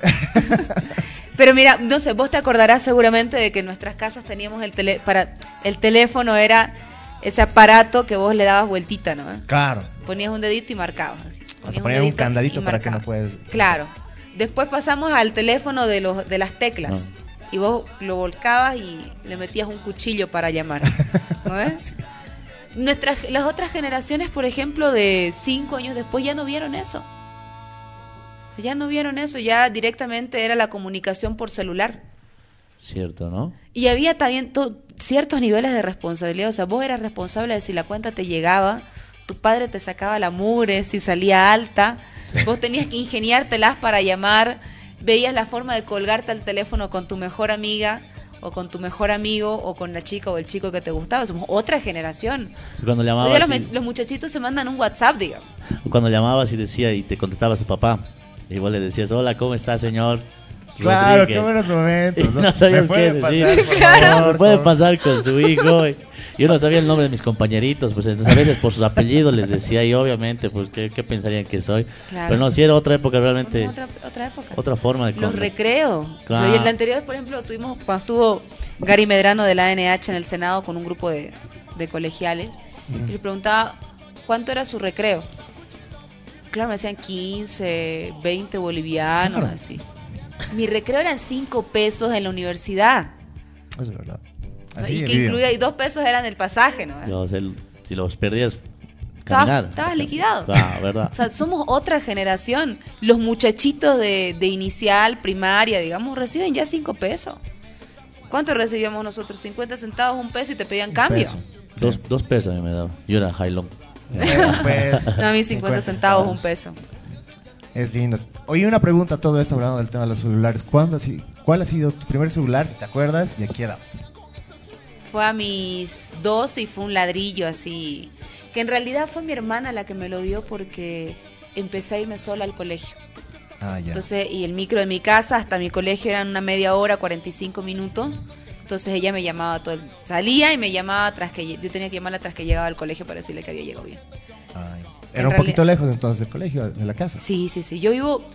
Pero mira, no sé, vos te acordarás seguramente de que en nuestras casas teníamos el tele para el teléfono era ese aparato que vos le dabas vueltita, ¿no? Claro. Ponías un dedito y marcabas. Así. Ponías ponían un dedito candadito y para que no puedes. Claro. Después pasamos al teléfono de los de las teclas. Y vos lo volcabas y le metías un cuchillo para llamar. ¿No ves? Nuestras, las otras generaciones, por ejemplo, de cinco años después ya no vieron eso. Ya no vieron eso, ya directamente era la comunicación por celular. Cierto, ¿no? Y había también to- ciertos niveles de responsabilidad. O sea, vos eras responsable de si la cuenta te llegaba, tu padre te sacaba la mure, si salía alta, vos tenías que ingeniártelas para llamar, veías la forma de colgarte al teléfono con tu mejor amiga o con tu mejor amigo o con la chica o el chico que te gustaba. Somos otra generación. Cuando llamabas, los, y, los muchachitos se mandan un WhatsApp, digamos. cuando llamabas y decía y te contestaba su papá, y vos le decías, hola, ¿cómo está, señor? Claro, Rodríguez?" qué buenos momentos. Y no sabías ¿Me puede qué pasar, decir. por Claro, favor, me puede pasar con su hijo. Yo no sabía el nombre de mis compañeritos, pues entonces a veces por sus apellidos les decía y obviamente, pues, ¿qué, qué pensarían que soy? Claro. Pero no, si era otra época realmente, otra, otra época. otra forma de Los recreos. Claro. O sea, y el anterior, por ejemplo, tuvimos cuando estuvo Gary Medrano de la ANH en el Senado con un grupo de, de colegiales y le preguntaba cuánto era su recreo. Claro, me decían 15, 20 bolivianos, Claro. así. Mi recreo eran 5 pesos en la universidad. Es verdad. Y que incluía, y 2 pesos eran el pasaje, ¿no? Si los perdías, Estabas, caminar. estabas liquidado. Ah, verdad. O sea, somos otra generación. Los muchachitos de, de inicial, primaria, digamos, reciben ya 5 pesos. ¿Cuánto recibíamos nosotros? 50 centavos, un peso y te pedían cambio. peso. Dos, dos pesos a mí me daba. Yo era Jailón. Pues, No, a mí 50, centavos, un peso. Es lindo. Oye, una pregunta a todo esto hablando del tema de los celulares. ¿Cuándo, sido- ¿Cuál ha sido tu primer celular, si te acuerdas, y a qué edad? Fue a mis 12 y fue un ladrillo así. Que en realidad fue mi hermana la que me lo dio porque empecé a irme sola al colegio. Ah, ya. Entonces, y el micro de mi casa hasta mi colegio eran una media hora, 45 minutos. Entonces ella me llamaba todo el... Salía y me llamaba tras que... Yo tenía que llamarla tras que llegaba al colegio para decirle que había llegado bien. Ay. en Era un poquito lejos entonces del colegio, de la casa. Sí, sí, sí. Yo vivo...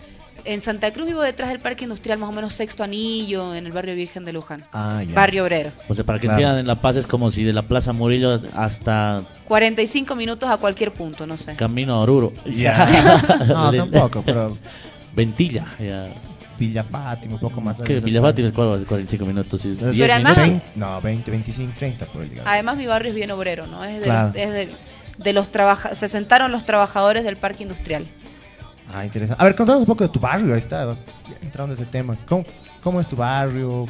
En Santa Cruz vivo detrás del Parque Industrial, más o menos sexto anillo, en el barrio Virgen de Luján. Ah, ya. Barrio Obrero. O sea, para que Claro. entiendan, en La Paz es como si de la Plaza Murillo hasta 45 minutos a cualquier punto, no sé. Camino a Oruro. Ya. no, tampoco, pero Ventilla. Ya. Villa Fátima, un poco más. ¿Qué? esas Villa. Fátima es cuál, 45 minutos. sí, Entonces, 10 además- minutos. vein- no, 20, 25, 30 por. Además mi barrio es bien obrero, ¿no? Es de, Claro. es de, de los trabajadores... Se sentaron los trabajadores del Parque Industrial. Ah, interesante. A ver, contanos un poco de tu barrio, ahí está, entrando en ese tema. ¿Cómo, ¿Cómo es tu barrio?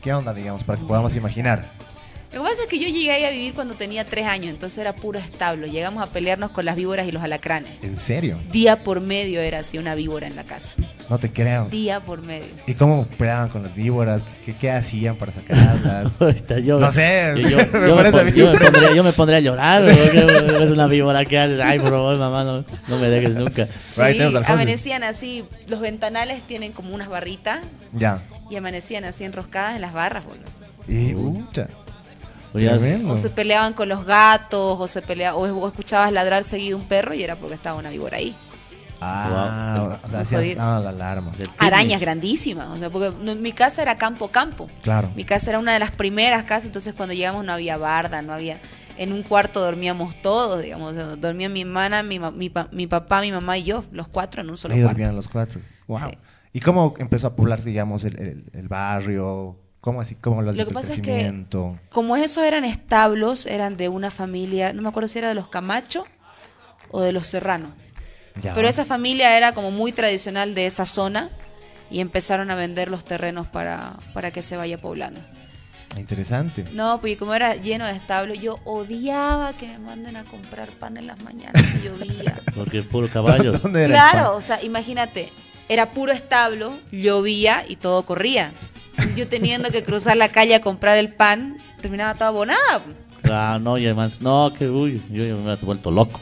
¿Qué onda, digamos, para que podamos imaginar? Lo que pasa es que yo llegué ahí a vivir cuando tenía tres años, entonces era puro establo. Llegamos a pelearnos con las víboras y los alacranes. ¿En serio? Día por medio era así una víbora en la casa. No te creo. Día por medio. ¿Y cómo peleaban con las víboras? ¿Qué, qué hacían para sacarlas? Yo- no sé, Yo, yo- me yo pon- me pondría, yo me pondría a llorar. Es una víbora que haces. Ay, por favor, mamá, no, no me dejes nunca. Sí, amanecían así, los ventanales tienen como unas barritas Ya. y amanecían así enroscadas en las barras, boludo. Y, ucha. Ya- Tremendo. O se peleaban con los gatos, o se pelea, o, o escuchabas ladrar seguido un perro y era porque estaba una víbora ahí. Ah, o sea, hacían la alarma. Arañas grandísimas, o sea, porque no- mi casa era campo campo. Claro. Mi casa era una de las primeras casas, entonces cuando llegamos no había barda, no había... En un cuarto dormíamos todos, digamos. o sea, dormía mi hermana, mi, mi, pa- mi papá, mi mamá y yo, los cuatro en un solo Ahí cuarto. dormían los cuatro. Wow. Sí. ¿Y cómo empezó a poblarse, digamos, el, el- el barrio? ¿Cómo así? ¿Cómo lo Lo que pasa es que-? Como esos eran establos, eran de una familia, no me acuerdo si era de los Camacho o de los Serrano. Ya. Pero esa familia era como muy tradicional de esa zona y empezaron a vender los terrenos para, para que se vaya poblando. Interesante. No, pues como era lleno de establos, yo odiaba que me manden a comprar pan en las mañanas y llovía. Porque es puro caballo. Claro, o sea, imagínate, era puro establo, llovía y todo corría. Yo teniendo que cruzar la calle a comprar el pan, terminaba toda abonada. Ah, no, y además, no, que uy, yo, yo me he vuelto loco.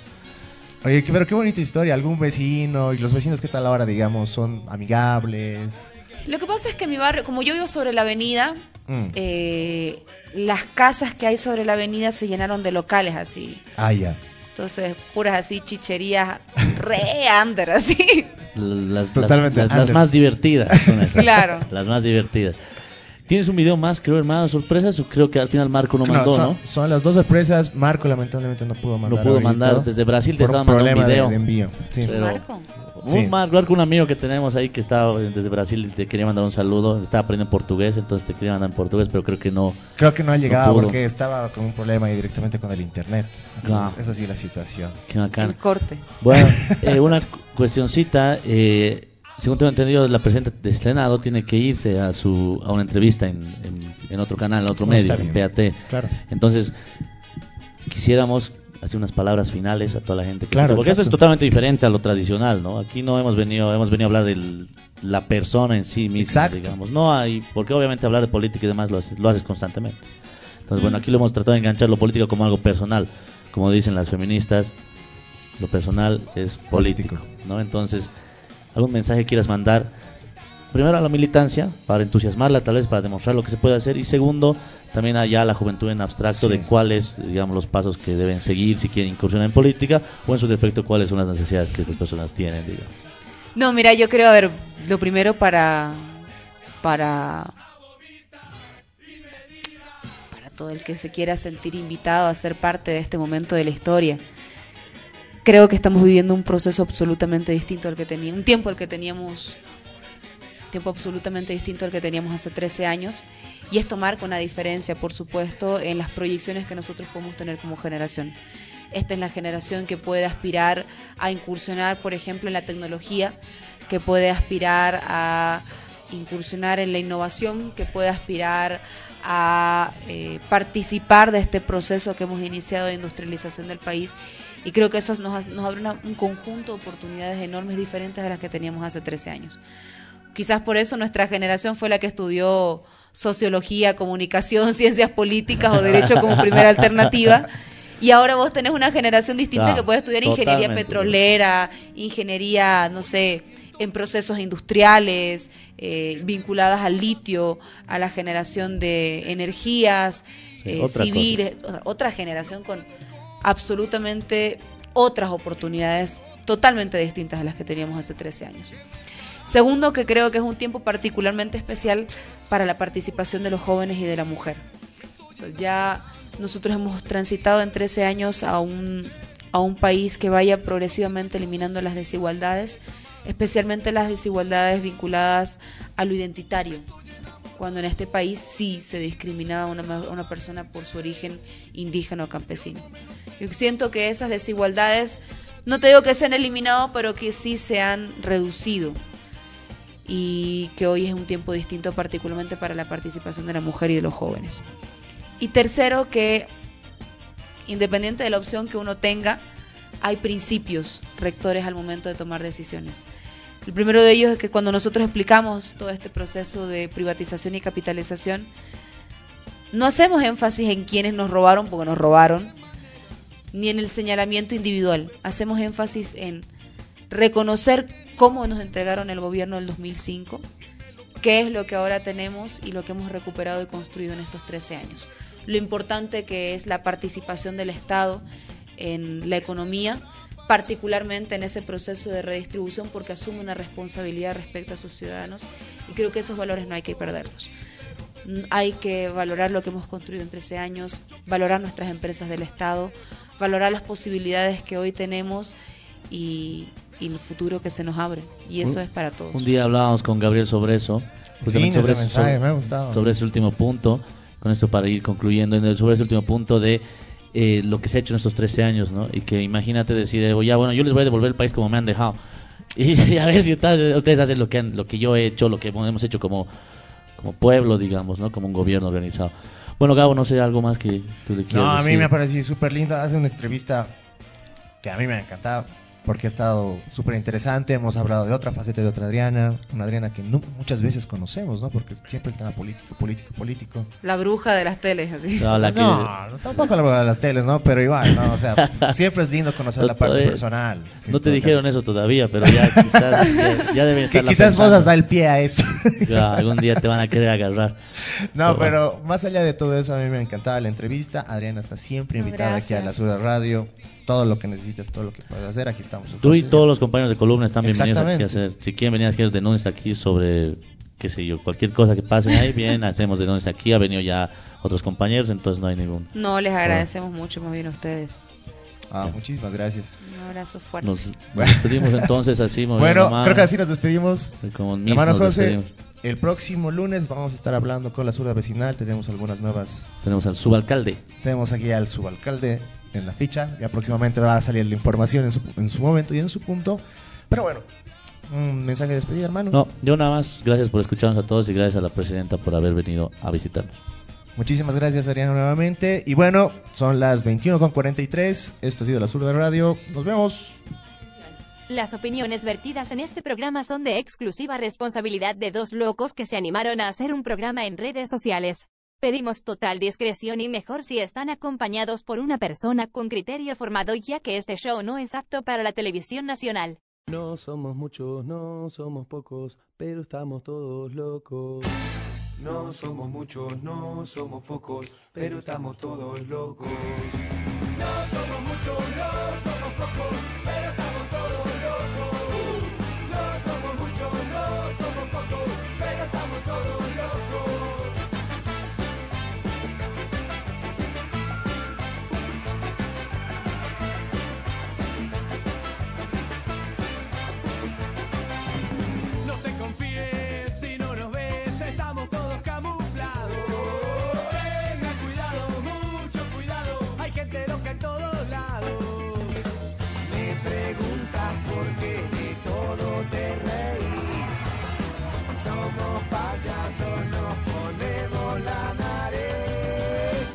Oye, pero qué bonita historia. ¿Algún vecino? ¿Y los vecinos qué tal ahora, digamos? ¿Son amigables? Lo que pasa es que mi barrio, como yo vivo sobre la avenida, Mm. eh, las casas que hay sobre la avenida se llenaron de locales así. Ah, ya. Entonces, puras así chicherías re under, así. Las, Totalmente las, las- más divertidas son esas. Claro. Las más divertidas. ¿Tienes un video más, creo, hermano, sorpresas? O creo que al final Marco no No, mandó, son, ¿no? son las dos sorpresas. Marco lamentablemente no pudo mandar. No pudo ahorita mandar desde Brasil, te estaba mandando un problema de- video. de, envío. Sí. Pero- Marco. Un Sí. Marco, un amigo que tenemos ahí que está desde Brasil, y te quería mandar un saludo. Estaba aprendiendo portugués, entonces te quería mandar en portugués, pero creo que no. Creo que no ha llegado porque estaba con un problema ahí directamente con el internet. Entonces, Ah. Esa sí es la situación. Qué bacán. El corte. Bueno, eh, una cu- cuestioncita. eh, según tengo entendido, la presidenta del Senado tiene que irse a su a una entrevista en, en- en otro canal, en otro No, medio, en. PAT. Claro. Entonces, quisiéramos hacer unas palabras finales a toda la gente. que- Claro, porque esto es exacto. totalmente diferente a lo tradicional, ¿no? Aquí no hemos venido, hemos venido a hablar de la persona en sí misma, Exacto. digamos. No hay, porque obviamente hablar de política y demás lo haces, lo haces constantemente. Entonces, bueno, aquí lo hemos tratado de enganchar lo político como algo personal. Como dicen las feministas, lo personal es político, ¿no? Entonces, algún mensaje quieras mandar, primero a la militancia, para entusiasmarla, tal vez para demostrar lo que se puede hacer, y segundo, también allá a la juventud en abstracto Sí. de cuáles, digamos, los pasos que deben seguir si quieren incursionar en política, o en su defecto, cuáles son las necesidades que estas personas tienen, digamos. No, mira, yo creo, a ver, lo primero para. para. para todo el que se quiera sentir invitado a ser parte de este momento de la historia. Creo que estamos viviendo un proceso absolutamente distinto al que teníamos, un tiempo al que teníamos, tiempo absolutamente distinto al que teníamos hace 13 años, y esto marca una diferencia, por supuesto, en las proyecciones que nosotros podemos tener como generación. Esta es la generación que puede aspirar a incursionar, por ejemplo, en la tecnología, que puede aspirar a incursionar en la innovación, que puede aspirar a eh, participar de este proceso que hemos iniciado de industrialización del país. Y creo que eso nos, nos abre una- un conjunto de oportunidades enormes diferentes a las que teníamos hace 13 años. Quizás por eso nuestra generación fue la que estudió sociología, comunicación, ciencias políticas o derecho como primera alternativa. Y ahora vos tenés una generación distinta que puede estudiar ingeniería totalmente. petrolera, ingeniería, no sé, en procesos industriales, eh, vinculadas al litio, a la generación de energías Sí, eh, otra civiles, o sea, otra generación con absolutamente otras oportunidades totalmente distintas a las que teníamos hace 13 años. Segundo, que creo que es un tiempo particularmente especial para la participación de los jóvenes y de la mujer. O sea, ya nosotros hemos transitado en 13 años a un, a un país que vaya progresivamente eliminando las desigualdades, especialmente las desigualdades vinculadas a lo identitario, cuando en este país sí se discriminaba a una, persona por su origen indígena o campesino. Yo siento que esas desigualdades, no te digo que se han eliminado, pero que sí se han reducido y que hoy es un tiempo distinto particularmente para la participación de la mujer y de los jóvenes. Y tercero, que independiente de la opción que uno tenga, hay principios rectores al momento de tomar decisiones. El primero de ellos es que cuando nosotros explicamos todo este proceso de privatización y capitalización, no hacemos énfasis en quienes nos robaron porque nos robaron, ni en el señalamiento individual. Hacemos énfasis en reconocer cómo nos entregaron el gobierno del 2005, qué es lo que ahora tenemos y lo que hemos recuperado y construido en estos 13 años. Lo importante que es la participación del Estado en la economía, particularmente en ese proceso de redistribución porque asume una responsabilidad respecto a sus ciudadanos y creo que esos valores no hay que perderlos. Hay que valorar lo que hemos construido en 13 años, valorar nuestras empresas del Estado, valorar las posibilidades que hoy tenemos y, y el futuro que se nos abre. Y eso Un- es para todos. Un día hablábamos con Gabriel sobre eso. sobre, mensaje, sobre- me ha gustado. sobre ese último punto. Con esto para ir concluyendo, sobre ese último punto de eh, lo que se ha hecho en estos 13 años, ¿no? Y que imagínate decir, eh, ya, bueno, yo les voy a devolver el país como me han dejado. Y, y a ver si ustedes, ustedes hacen lo que, han- lo que yo he hecho, lo que hemos hecho como, como pueblo, digamos, ¿no? Como un gobierno organizado. Bueno, Gabo, no sé, algo más que tú le quieras No, a mí decir? me ha parecido súper linda. Hace una entrevista que a mí me ha encantado. Porque ha estado súper interesante. Hemos hablado de otra faceta de otra Adriana, una Adriana que no, muchas veces conocemos, ¿no? Porque siempre el tema político, político, político. La bruja de las teles, así. No, la que- No, no, tampoco la de las teles, ¿no? Pero igual, ¿no? O sea, siempre es lindo conocer la parte Todavía- personal. No te dijeron eso todavía, pero ya quizás ya, ya deben Que estarla quizás vos has dado el pie a eso. Ya, algún día te van a querer agarrar. No, pero más allá de todo eso, a mí me encantaba la entrevista. Adriana está siempre invitada aquí a la gracias. Sur de Radio. Todo lo que necesites, todo lo que puedas hacer, aquí estamos. Tú y todos los compañeros de columna están bienvenidos aquí a hacer. Si quieren venir a hacer denuncias aquí sobre, qué sé yo, cualquier cosa que pasen ahí, bien, hacemos denuncias aquí. Ha venido ya otros compañeros, entonces no hay ningún. No, les agradecemos mucho más bien a ustedes. Ah, muchísimas gracias. Un abrazo fuerte. Nos, nos despedimos entonces así. Bueno, creo que así nos despedimos. Hermano nos José, despedimos. el próximo lunes vamos a estar hablando con la Surda Vecinal. Tenemos algunas nuevas. Tenemos al subalcalde. Tenemos aquí al subalcalde en la ficha. Ya próximamente va a salir la información en su, en su momento y en su punto. Pero bueno, un mensaje de despedida, hermano. No, yo nada más, gracias por escucharnos a todos y gracias a la presidenta por haber venido a visitarnos. Muchísimas gracias, Adriano, nuevamente. Y bueno, son las 21.43. Esto ha sido la Surda Radio. Nos vemos. Las opiniones vertidas en este programa son de exclusiva responsabilidad de dos locos que se animaron a hacer un programa en redes sociales. Pedimos total discreción y mejor si están acompañados por una persona con criterio formado ya que este show no es apto para la televisión nacional. No somos muchos, no somos pocos, pero estamos todos locos. No somos muchos, no somos pocos, pero estamos todos locos. No somos muchos, no somos